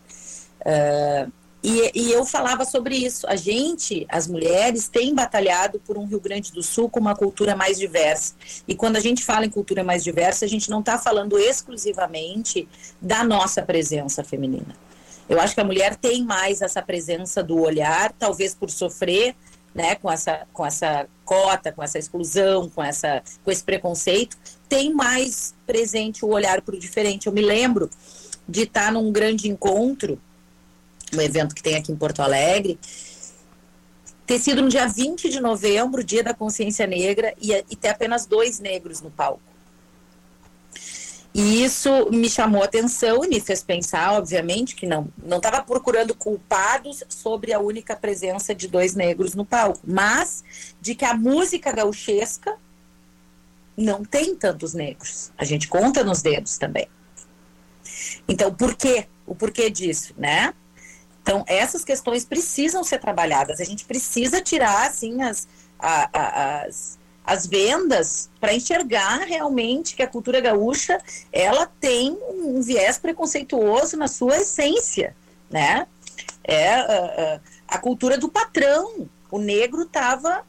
Uh, e, e, eu falava sobre isso. A gente, as mulheres, tem batalhado por um Rio Grande do Sul com uma cultura mais diversa. E quando a gente fala em cultura mais diversa, a gente não está falando exclusivamente da nossa presença feminina. Eu acho que a mulher tem mais essa presença do olhar, talvez por sofrer, né, com essa, com essa cota, com essa exclusão, com, essa, com esse preconceito, tem mais presente o olhar para o diferente. Eu me lembro de estar num grande encontro, um evento que tem aqui em Porto Alegre, ter sido no dia 20 de novembro, dia da consciência negra, e, e ter apenas dois negros no palco. E isso me chamou a atenção e me fez pensar, obviamente, que não não estava procurando culpados sobre a única presença de dois negros no palco, mas de que a música gauchesca não tem tantos negros. A gente conta nos dedos também. Então, por quê? O porquê disso, né? Então, essas questões precisam ser trabalhadas. A gente precisa tirar, assim, as, a, a, as, as vendas para enxergar realmente que a cultura gaúcha ela tem um viés preconceituoso na sua essência, né? É a, a cultura do patrão. O negro estava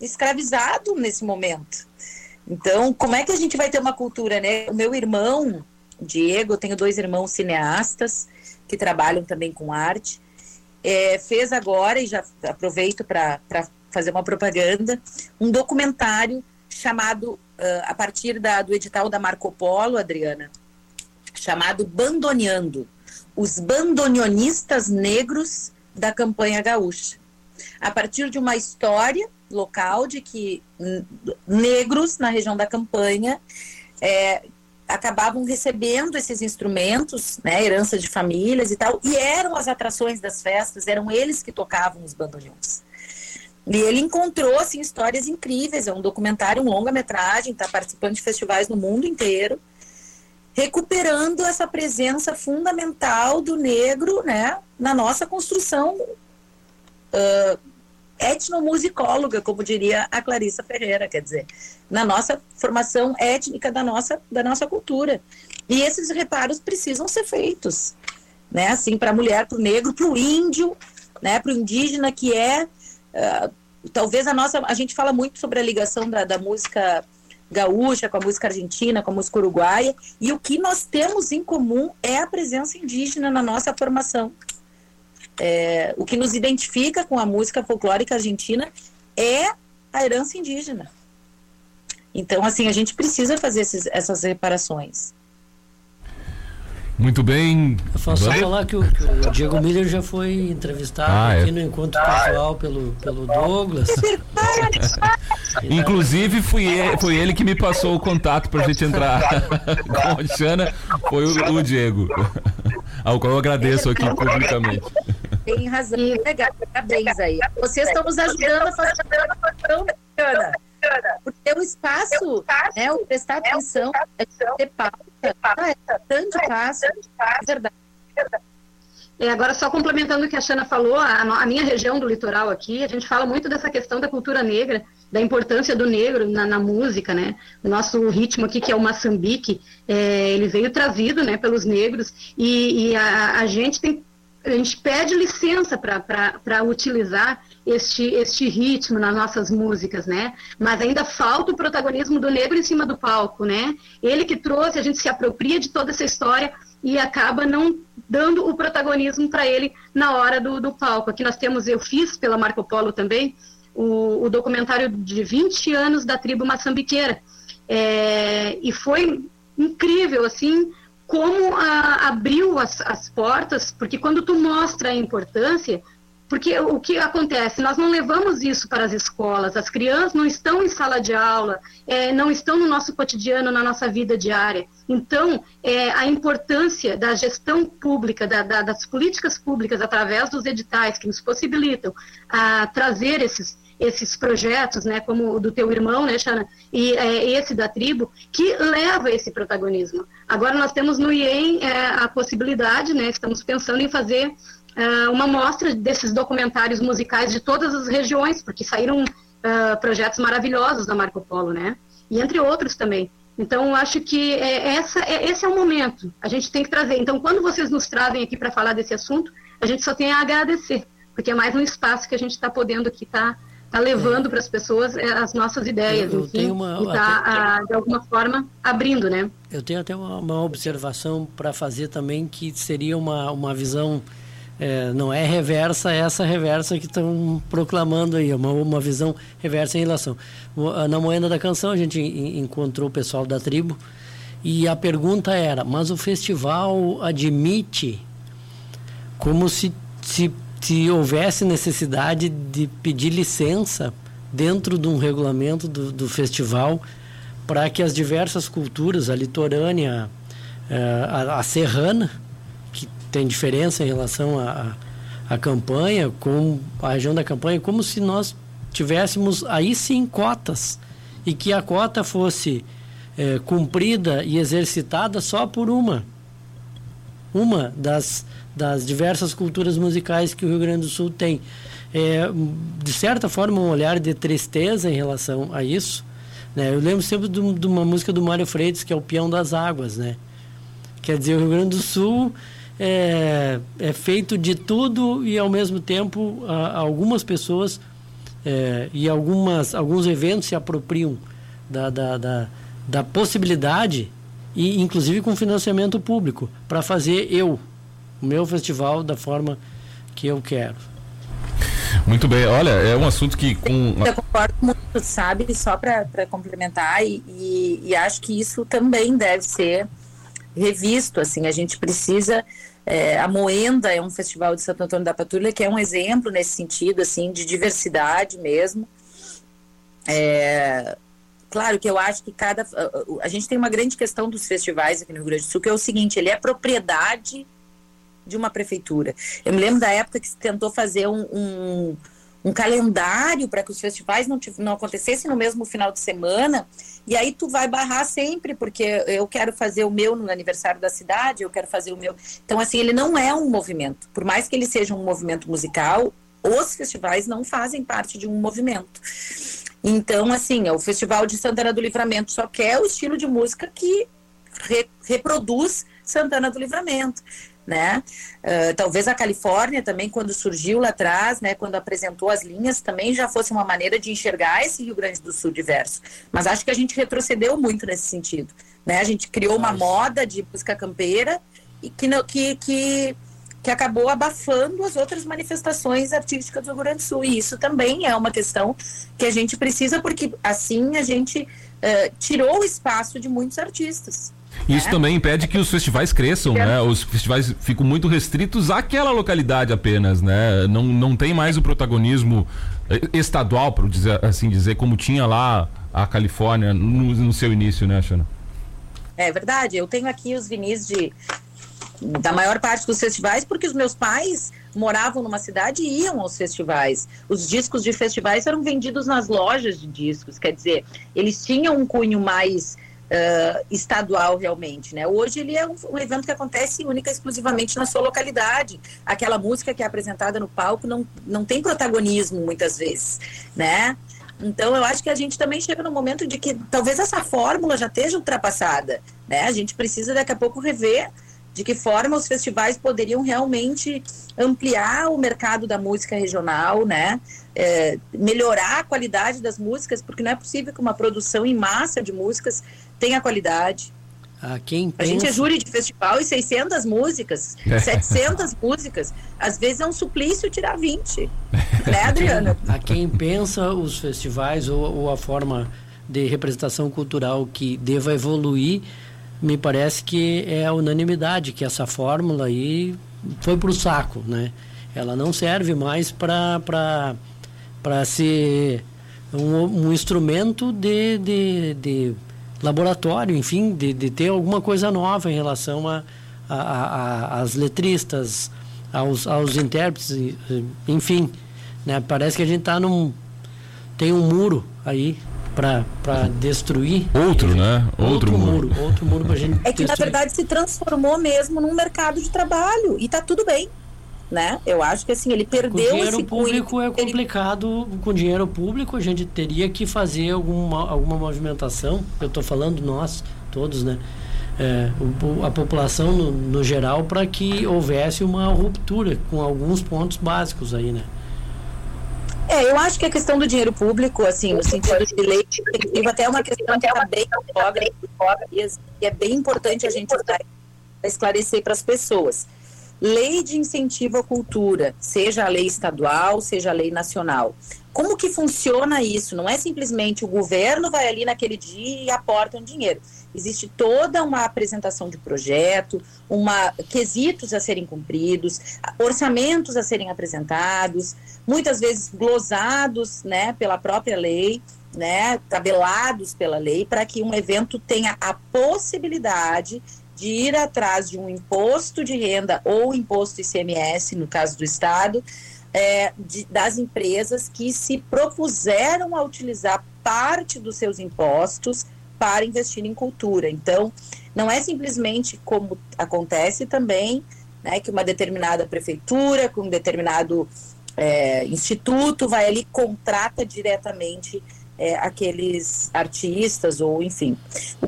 escravizado nesse momento. Então, como é que a gente vai ter uma cultura, né? O meu irmão, Diego, eu tenho dois irmãos cineastas que trabalham também com arte, é, fez agora, e já aproveito para fazer uma propaganda, um documentário chamado, uh, a partir da, do edital da Marco Polo, Adriana, chamado Bandoneando, os bandonionistas negros da campanha gaúcha. A partir de uma história local de que negros na região da campanha é, acabavam recebendo esses instrumentos, né, herança de famílias e tal, e eram as atrações das festas, eram eles que tocavam os bandoneons. E ele encontrou assim, histórias incríveis. É um documentário, um longa-metragem, está participando de festivais no mundo inteiro, recuperando essa presença fundamental do negro né, na nossa construção uh, etnomusicóloga, como diria a Clarissa Ferreira, quer dizer, na nossa formação étnica da nossa, da nossa cultura. E esses reparos precisam ser feitos, né? Assim, para a mulher, para o negro, para o índio, né? Para o indígena que é Uh, talvez a nossa. A gente fala muito sobre a ligação da, da música gaúcha com a música argentina, com a música uruguaia, e o que nós temos em comum é a presença indígena na nossa formação. É, o que nos identifica com a música folclórica argentina é a herança indígena. Então, assim, a gente precisa fazer esses, essas reparações. Muito bem. Eu posso só falar que o, que o, Diego Miller já foi entrevistado ah, é. aqui é. no encontro casual pelo, pelo Douglas. Inclusive, fui ele, foi ele que me passou o contato para a gente entrar com a Xana, foi o, o, Diego, ao qual eu agradeço aqui publicamente. Tem razão, legal, parabéns aí. Vocês estão nos ajudando a fazer tão bacana. Porque o espaço, né, o prestar atenção, é ter pauta, ah, é tanto fácil, é verdade. É, agora, só complementando o que a Xana falou, a, a, minha região do litoral aqui, a gente fala muito dessa questão da cultura negra, da importância do negro na, na música, né? O nosso ritmo aqui, que é o maçambique, é, ele veio trazido né, pelos negros, e, e a, a, gente tem a gente pede licença para utilizar este, este ritmo nas nossas músicas, né? Mas ainda falta o protagonismo do negro em cima do palco, né? Ele que trouxe, a gente se apropria de toda essa história e acaba não dando o protagonismo para ele na hora do, do palco. Aqui nós temos, eu fiz pela Marco Polo também, o, o documentário de 20 anos da tribo maçambiqueira. É, e foi incrível, assim, como a, abriu as, as portas, porque quando tu mostra a importância, porque o que acontece? Nós não levamos isso para as escolas, as crianças não estão em sala de aula, é, não estão no nosso cotidiano, na nossa vida diária. Então, é, a importância da gestão pública, da, da, das políticas públicas, através dos editais que nos possibilitam a trazer esses, esses projetos, né, como o do teu irmão, né, Xana, e é, esse da tribo, que leva esse protagonismo. Agora nós temos no IEM é, a possibilidade, né, estamos pensando em fazer é, uma mostra desses documentários musicais de todas as regiões, porque saíram é, projetos maravilhosos da Marco Polo, né, e entre outros também. Então, acho que é, essa, é, esse é o momento. A gente tem que trazer. Então, quando vocês nos trazem aqui para falar desse assunto, a gente só tem a agradecer, porque é mais um espaço que a gente está podendo aqui estar tá está levando é. para as pessoas é, as nossas ideias, eu, eu enfim, uma, e está, de alguma forma, abrindo, né? Eu tenho até uma, uma observação para fazer também, que seria uma, uma visão, é, não é reversa, é essa reversa que estão proclamando aí, uma, uma visão reversa em relação. Na Moenda da Canção, a gente encontrou o pessoal da tribo, e a pergunta era, mas o festival admite como se, se se houvesse necessidade de pedir licença dentro de um regulamento do, do festival para que as diversas culturas, a litorânea, eh, a, a, serrana, tem diferença em relação à a, a, campanha, com a região da campanha, como se nós tivéssemos aí sim cotas e que a cota fosse eh, cumprida e exercitada só por uma, uma das das diversas culturas musicais que o Rio Grande do Sul tem. É, de certa forma, um olhar de tristeza em relação a isso. Né? Eu lembro sempre de, de uma música do Mário Freitas, que é o Peão das Águas. Né? Quer dizer, o Rio Grande do Sul é, é feito de tudo e, ao mesmo tempo, a, algumas pessoas é, e algumas, alguns eventos se apropriam da, da, da, da possibilidade, e inclusive com financiamento público, para fazer eu, o meu festival da forma que eu quero. Muito bem, olha, é um assunto que com. Eu concordo muito, sabe, só para complementar, e, e, e, acho que isso também deve ser revisto, assim, a gente precisa. É, a Moenda é um festival de Santo Antônio da Patrulha que é um exemplo nesse sentido, assim, de diversidade mesmo. É, claro que eu acho que cada. A, gente tem uma grande questão dos festivais aqui no Rio Grande do Sul, que é o seguinte: ele é propriedade de uma prefeitura. Eu me lembro da época que se tentou fazer um, um, um calendário para que os festivais não, não acontecessem no mesmo final de semana, e aí tu vai barrar sempre, porque eu quero fazer o meu no aniversário da cidade, eu quero fazer o meu. Então, assim, ele não é um movimento. Por mais que ele seja um movimento musical, os festivais não fazem parte de um movimento. Então, assim, o Festival de Santana do Livramento só quer o estilo de música que re reproduz Santana do Livramento né? Uh, talvez a Califórnia também, quando surgiu lá atrás, né, quando apresentou as linhas, também já fosse uma maneira de enxergar esse Rio Grande do Sul diverso. Mas acho que a gente retrocedeu muito nesse sentido, né? A gente criou uma Nossa. moda de música campeira e que, que, que, que acabou abafando as outras manifestações artísticas do Rio Grande do Sul. E isso também é uma questão que a gente precisa, porque assim a gente uh, tirou o espaço de muitos artistas. Isso é. também impede que os festivais cresçam, né? Os festivais ficam muito restritos àquela localidade apenas, né? Não, não tem mais o protagonismo eh, estadual, por dizer, assim dizer, como tinha lá a Califórnia no, no seu início, né, Xana? É verdade. Eu tenho aqui os vinis de da maior parte dos festivais, porque os meus pais moravam numa cidade e iam aos festivais. Os discos de festivais eram vendidos nas lojas de discos, quer dizer, eles tinham um cunho mais uh, estadual realmente, né? Hoje ele é um, um, evento que acontece única exclusivamente na sua localidade. Aquela música que é apresentada no palco não, não tem protagonismo muitas vezes, né? Então eu acho que a gente também chega no momento de que talvez essa fórmula já esteja ultrapassada, né? A gente precisa daqui a pouco rever de que forma os festivais poderiam realmente ampliar o mercado da música regional, né? É, melhorar a qualidade das músicas, porque não é possível que uma produção em massa de músicas tenha qualidade. A, quem pensa... a gente é júri de festival e 600 músicas, 700 músicas. Às vezes é um suplício tirar 20. né, Adriana? A quem pensa os festivais ou, ou a forma de representação cultural que deva evoluir, me parece que é a unanimidade, que essa fórmula aí foi para o saco, né? Ela não serve mais para ser um, um instrumento de, de, de laboratório, enfim, de, de ter alguma coisa nova em relação a, a, a, as letristas, aos, aos intérpretes, enfim. Né? Parece que a gente está num. tem um muro aí para destruir. Outro, né? Outro, outro muro. muro. Outro muro para gente. É que destruir. na verdade se transformou mesmo num mercado de trabalho e está tudo bem. Né? Eu acho que assim ele perdeu com dinheiro público é complicado. Com dinheiro público a gente teria que fazer alguma alguma movimentação. Eu estou falando nós todos, né? É, a população no, no geral para que houvesse uma ruptura com alguns pontos básicos aí, né? É, eu acho que a questão do dinheiro público, assim, no sentido de lei até é uma questão que está bem e é bem importante a gente esclarecer para as pessoas. Lei de incentivo à cultura, seja a lei estadual, seja a lei nacional. Como que funciona isso? Não é simplesmente o governo vai ali naquele dia e aporta um dinheiro. Existe toda uma apresentação de projeto, uma quesitos a serem cumpridos, orçamentos a serem apresentados, muitas vezes glosados, né, pela própria lei, né, tabelados pela lei, para que um evento tenha a possibilidade de ir atrás de um imposto de renda ou imposto ICMS, no caso do Estado, é, de, das empresas que se propuseram a utilizar parte dos seus impostos para investir em cultura. Então, não é simplesmente como acontece também, né, que uma determinada prefeitura, com um determinado é, instituto vai ali contrata diretamente é, aqueles artistas ou enfim.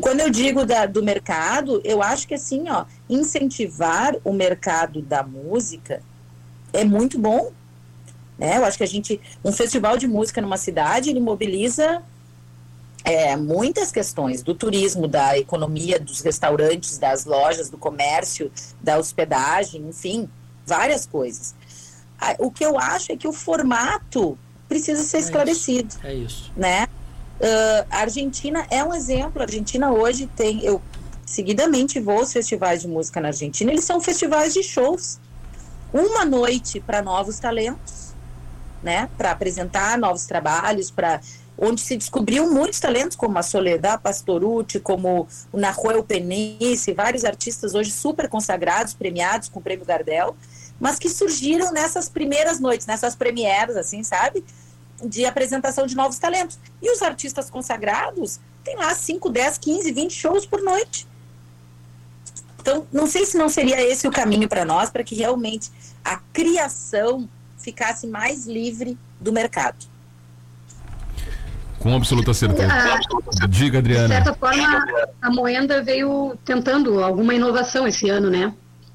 Quando eu digo da, do mercado, eu acho que assim, ó, incentivar o mercado da música é muito bom. Né? Eu acho que a gente, um festival de música numa cidade, ele mobiliza é, muitas questões do turismo, da economia, dos restaurantes, das lojas, do comércio, da hospedagem, enfim, várias coisas. O que eu acho é que o formato precisa ser é esclarecido. Isso, é isso. Né? Uh, a Argentina é um exemplo. A Argentina hoje tem. Eu seguidamente vou aos festivais de música na Argentina. Eles são festivais de shows. Uma noite para novos talentos, né? Para apresentar novos trabalhos, para onde se descobriu muitos talentos, como a Soledad Pastorucci, como o Nahuel Penice, vários artistas hoje super consagrados, premiados com o Prêmio Gardel, mas que surgiram nessas primeiras noites, nessas premieres, assim, sabe? De apresentação de novos talentos. E os artistas consagrados têm lá 5, 10, 15, 20 shows por noite. Então, não sei se não seria esse o caminho para nós, para que realmente a criação ficasse mais livre do mercado. Com absoluta certeza. Ah, Diga, Adriana. De certa forma, a Moenda veio tentando alguma inovação esse ano, né?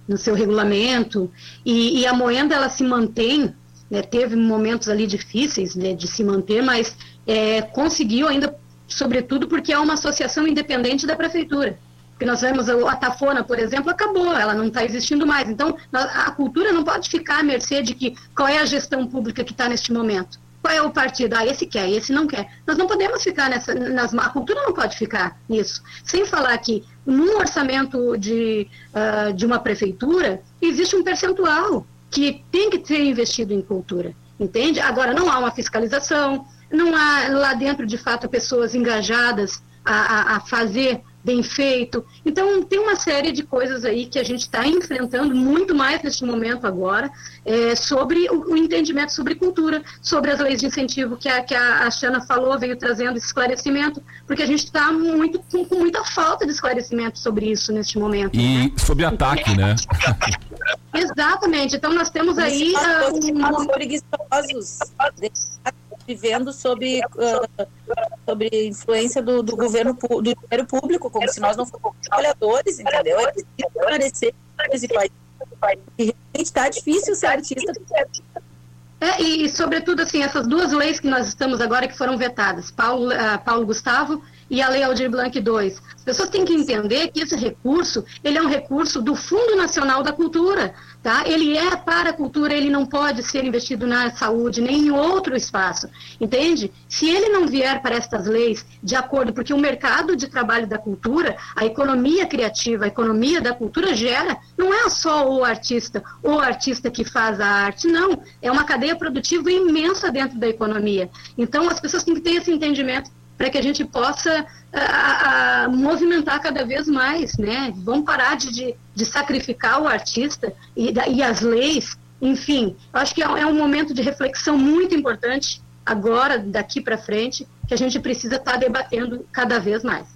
No seu regulamento. E, e a Moenda, ela se mantém, né? teve momentos ali difíceis né, de se manter, mas é, conseguiu ainda, sobretudo porque é uma associação independente da prefeitura. Porque nós vemos a Tafona, por exemplo, acabou, ela não está existindo mais. Então, a cultura não pode ficar à mercê de que qual é a gestão pública que está neste momento qual é o partido? Ah, esse quer, esse não quer. Nós não podemos ficar nessa, nas, a cultura não pode ficar nisso. Sem falar que num orçamento de, uh, de uma prefeitura, existe um percentual que tem que ser investido em cultura, entende? Agora, não há uma fiscalização, não há lá dentro, de fato, pessoas engajadas a, a, a fazer bem feito. Então, tem uma série de coisas aí que a gente está enfrentando muito mais neste momento agora, é, sobre o, o, entendimento sobre cultura, sobre as leis de incentivo que a, que a, a Xana falou, veio trazendo esse esclarecimento, porque a gente está muito, com, com, muita falta de esclarecimento sobre isso neste momento. E né? sobre ataque, né? Exatamente. Então, nós temos aí... Uh, um... preguiçosos vivendo sob, uh, sobre influência do, do governo do dinheiro público, como se nós não fôssemos trabalhadores, entendeu? É preciso país. E realmente está difícil ser artista. É, e, sobretudo, assim, essas duas leis que nós estamos agora que foram vetadas, Paulo, uh, Paulo Gustavo e a Lei Aldir Blanc II. As pessoas têm que entender que esse recurso, ele é um recurso do Fundo Nacional da Cultura, tá? Ele é para a cultura, ele não pode ser investido na saúde, nem em outro espaço, entende? Se ele não vier para estas leis de acordo, porque o mercado de trabalho da cultura, a economia criativa, a economia da cultura gera, não é só o artista, o artista que faz a arte, não, é uma cadeia produtiva imensa dentro da economia. Então, as pessoas têm que ter esse entendimento para que a gente possa a, a, movimentar cada vez mais, né? Vamos parar de, de, de sacrificar o artista e, e, as leis, enfim. acho que é, é, um momento de reflexão muito importante agora, daqui para frente, que a gente precisa estar tá debatendo cada vez mais.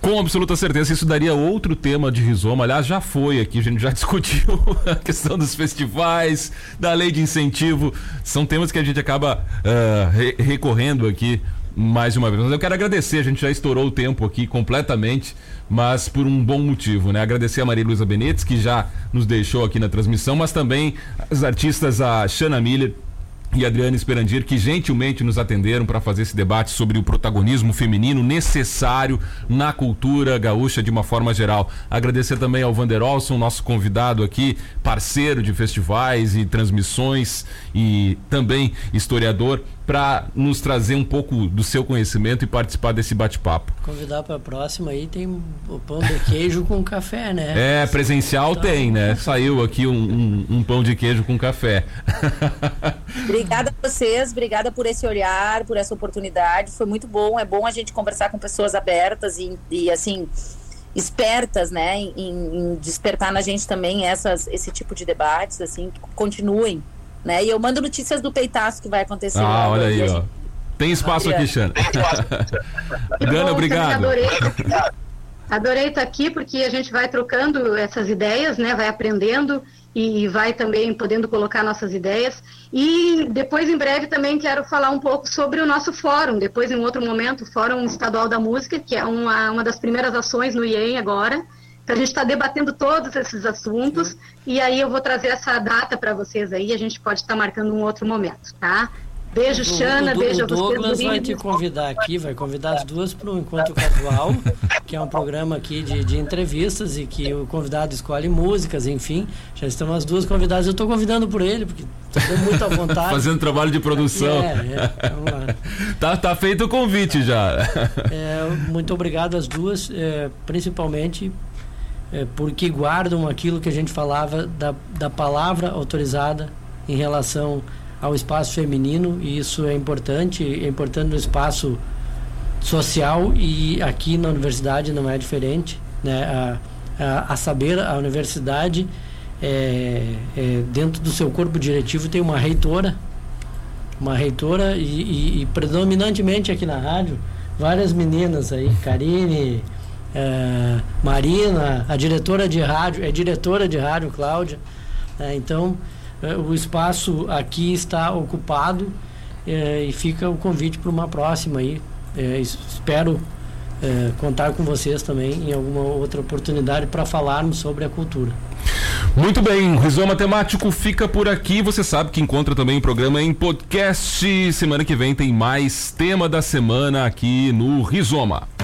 Com absoluta certeza, isso daria outro tema de rizoma. Aliás, já foi aqui, a gente já discutiu a questão dos festivais, da lei de incentivo. São temas que a gente acaba uh, re recorrendo aqui mais uma vez. Mas eu quero agradecer, a gente já estourou o tempo aqui completamente, mas por um bom motivo, né? Agradecer a Maria Luísa Benetes, que já nos deixou aqui na transmissão, mas também as artistas, a Shana Miller, e Adriana Esperandir, que gentilmente nos atenderam para fazer esse debate sobre o protagonismo feminino necessário na cultura gaúcha de uma forma geral. Agradecer também ao Vander Olson, nosso convidado aqui, parceiro de festivais e transmissões e também historiador, para nos trazer um pouco do seu conhecimento e participar desse bate-papo. Convidar para a próxima aí tem o pão de queijo com café, né? É, presencial então... tem, né? Saiu aqui um, um, um, pão de queijo com café. Obrigada a vocês, obrigada por esse olhar, por essa oportunidade. Foi muito bom, é bom a gente conversar com pessoas abertas e, e assim, espertas, né, em, em, despertar na gente também essas, esse tipo de debates, assim, que continuem né? E eu mando notícias do peitaço que vai acontecer. Ah, olha aí, ó. Tem espaço aqui, Xana. Gana, obrigado. Adorei. Adorei estar aqui porque a gente vai trocando essas ideias, né? Vai aprendendo e vai também podendo colocar nossas ideias. E depois, em breve, também quero falar um pouco sobre o nosso fórum. Depois, em outro momento, o Fórum Estadual da Música, que é uma, uma das primeiras ações no IEM agora. Então, a gente está debatendo todos esses assuntos Sim. e aí eu vou trazer essa data para vocês aí. A gente pode estar tá marcando um outro momento, tá? Beijo, Xana, beijo a vocês. O Douglas vai te convidar aqui, vai convidar as duas para o Encontro Casual, que é um programa aqui de, de entrevistas e que o convidado escolhe músicas, enfim. Já estão as duas convidadas. Eu estou convidando por ele, porque estou muito à vontade. Fazendo trabalho de produção. É, é, vamos lá. tá, tá feito o convite já. É, muito obrigado às duas, é, principalmente é, porque guardam aquilo que a gente falava da, da palavra autorizada em relação ao espaço feminino e isso é importante, é importante no espaço social e aqui na universidade não é diferente, né? A, a, a saber, a universidade é, é, dentro do seu corpo diretivo tem uma reitora, uma reitora e, e, e predominantemente aqui na rádio várias meninas aí, Karine, é, Marina, a diretora de rádio, é diretora de rádio, Cláudia. É, então, é, o espaço aqui está ocupado é, e fica o convite para uma próxima aí. É, espero é, contar com vocês também em alguma outra oportunidade para falarmos sobre a cultura. Muito bem, o Rizoma Temático fica por aqui. Você sabe que encontra também o programa em podcast. Semana que vem tem mais tema da semana aqui no Rizoma. Rizoma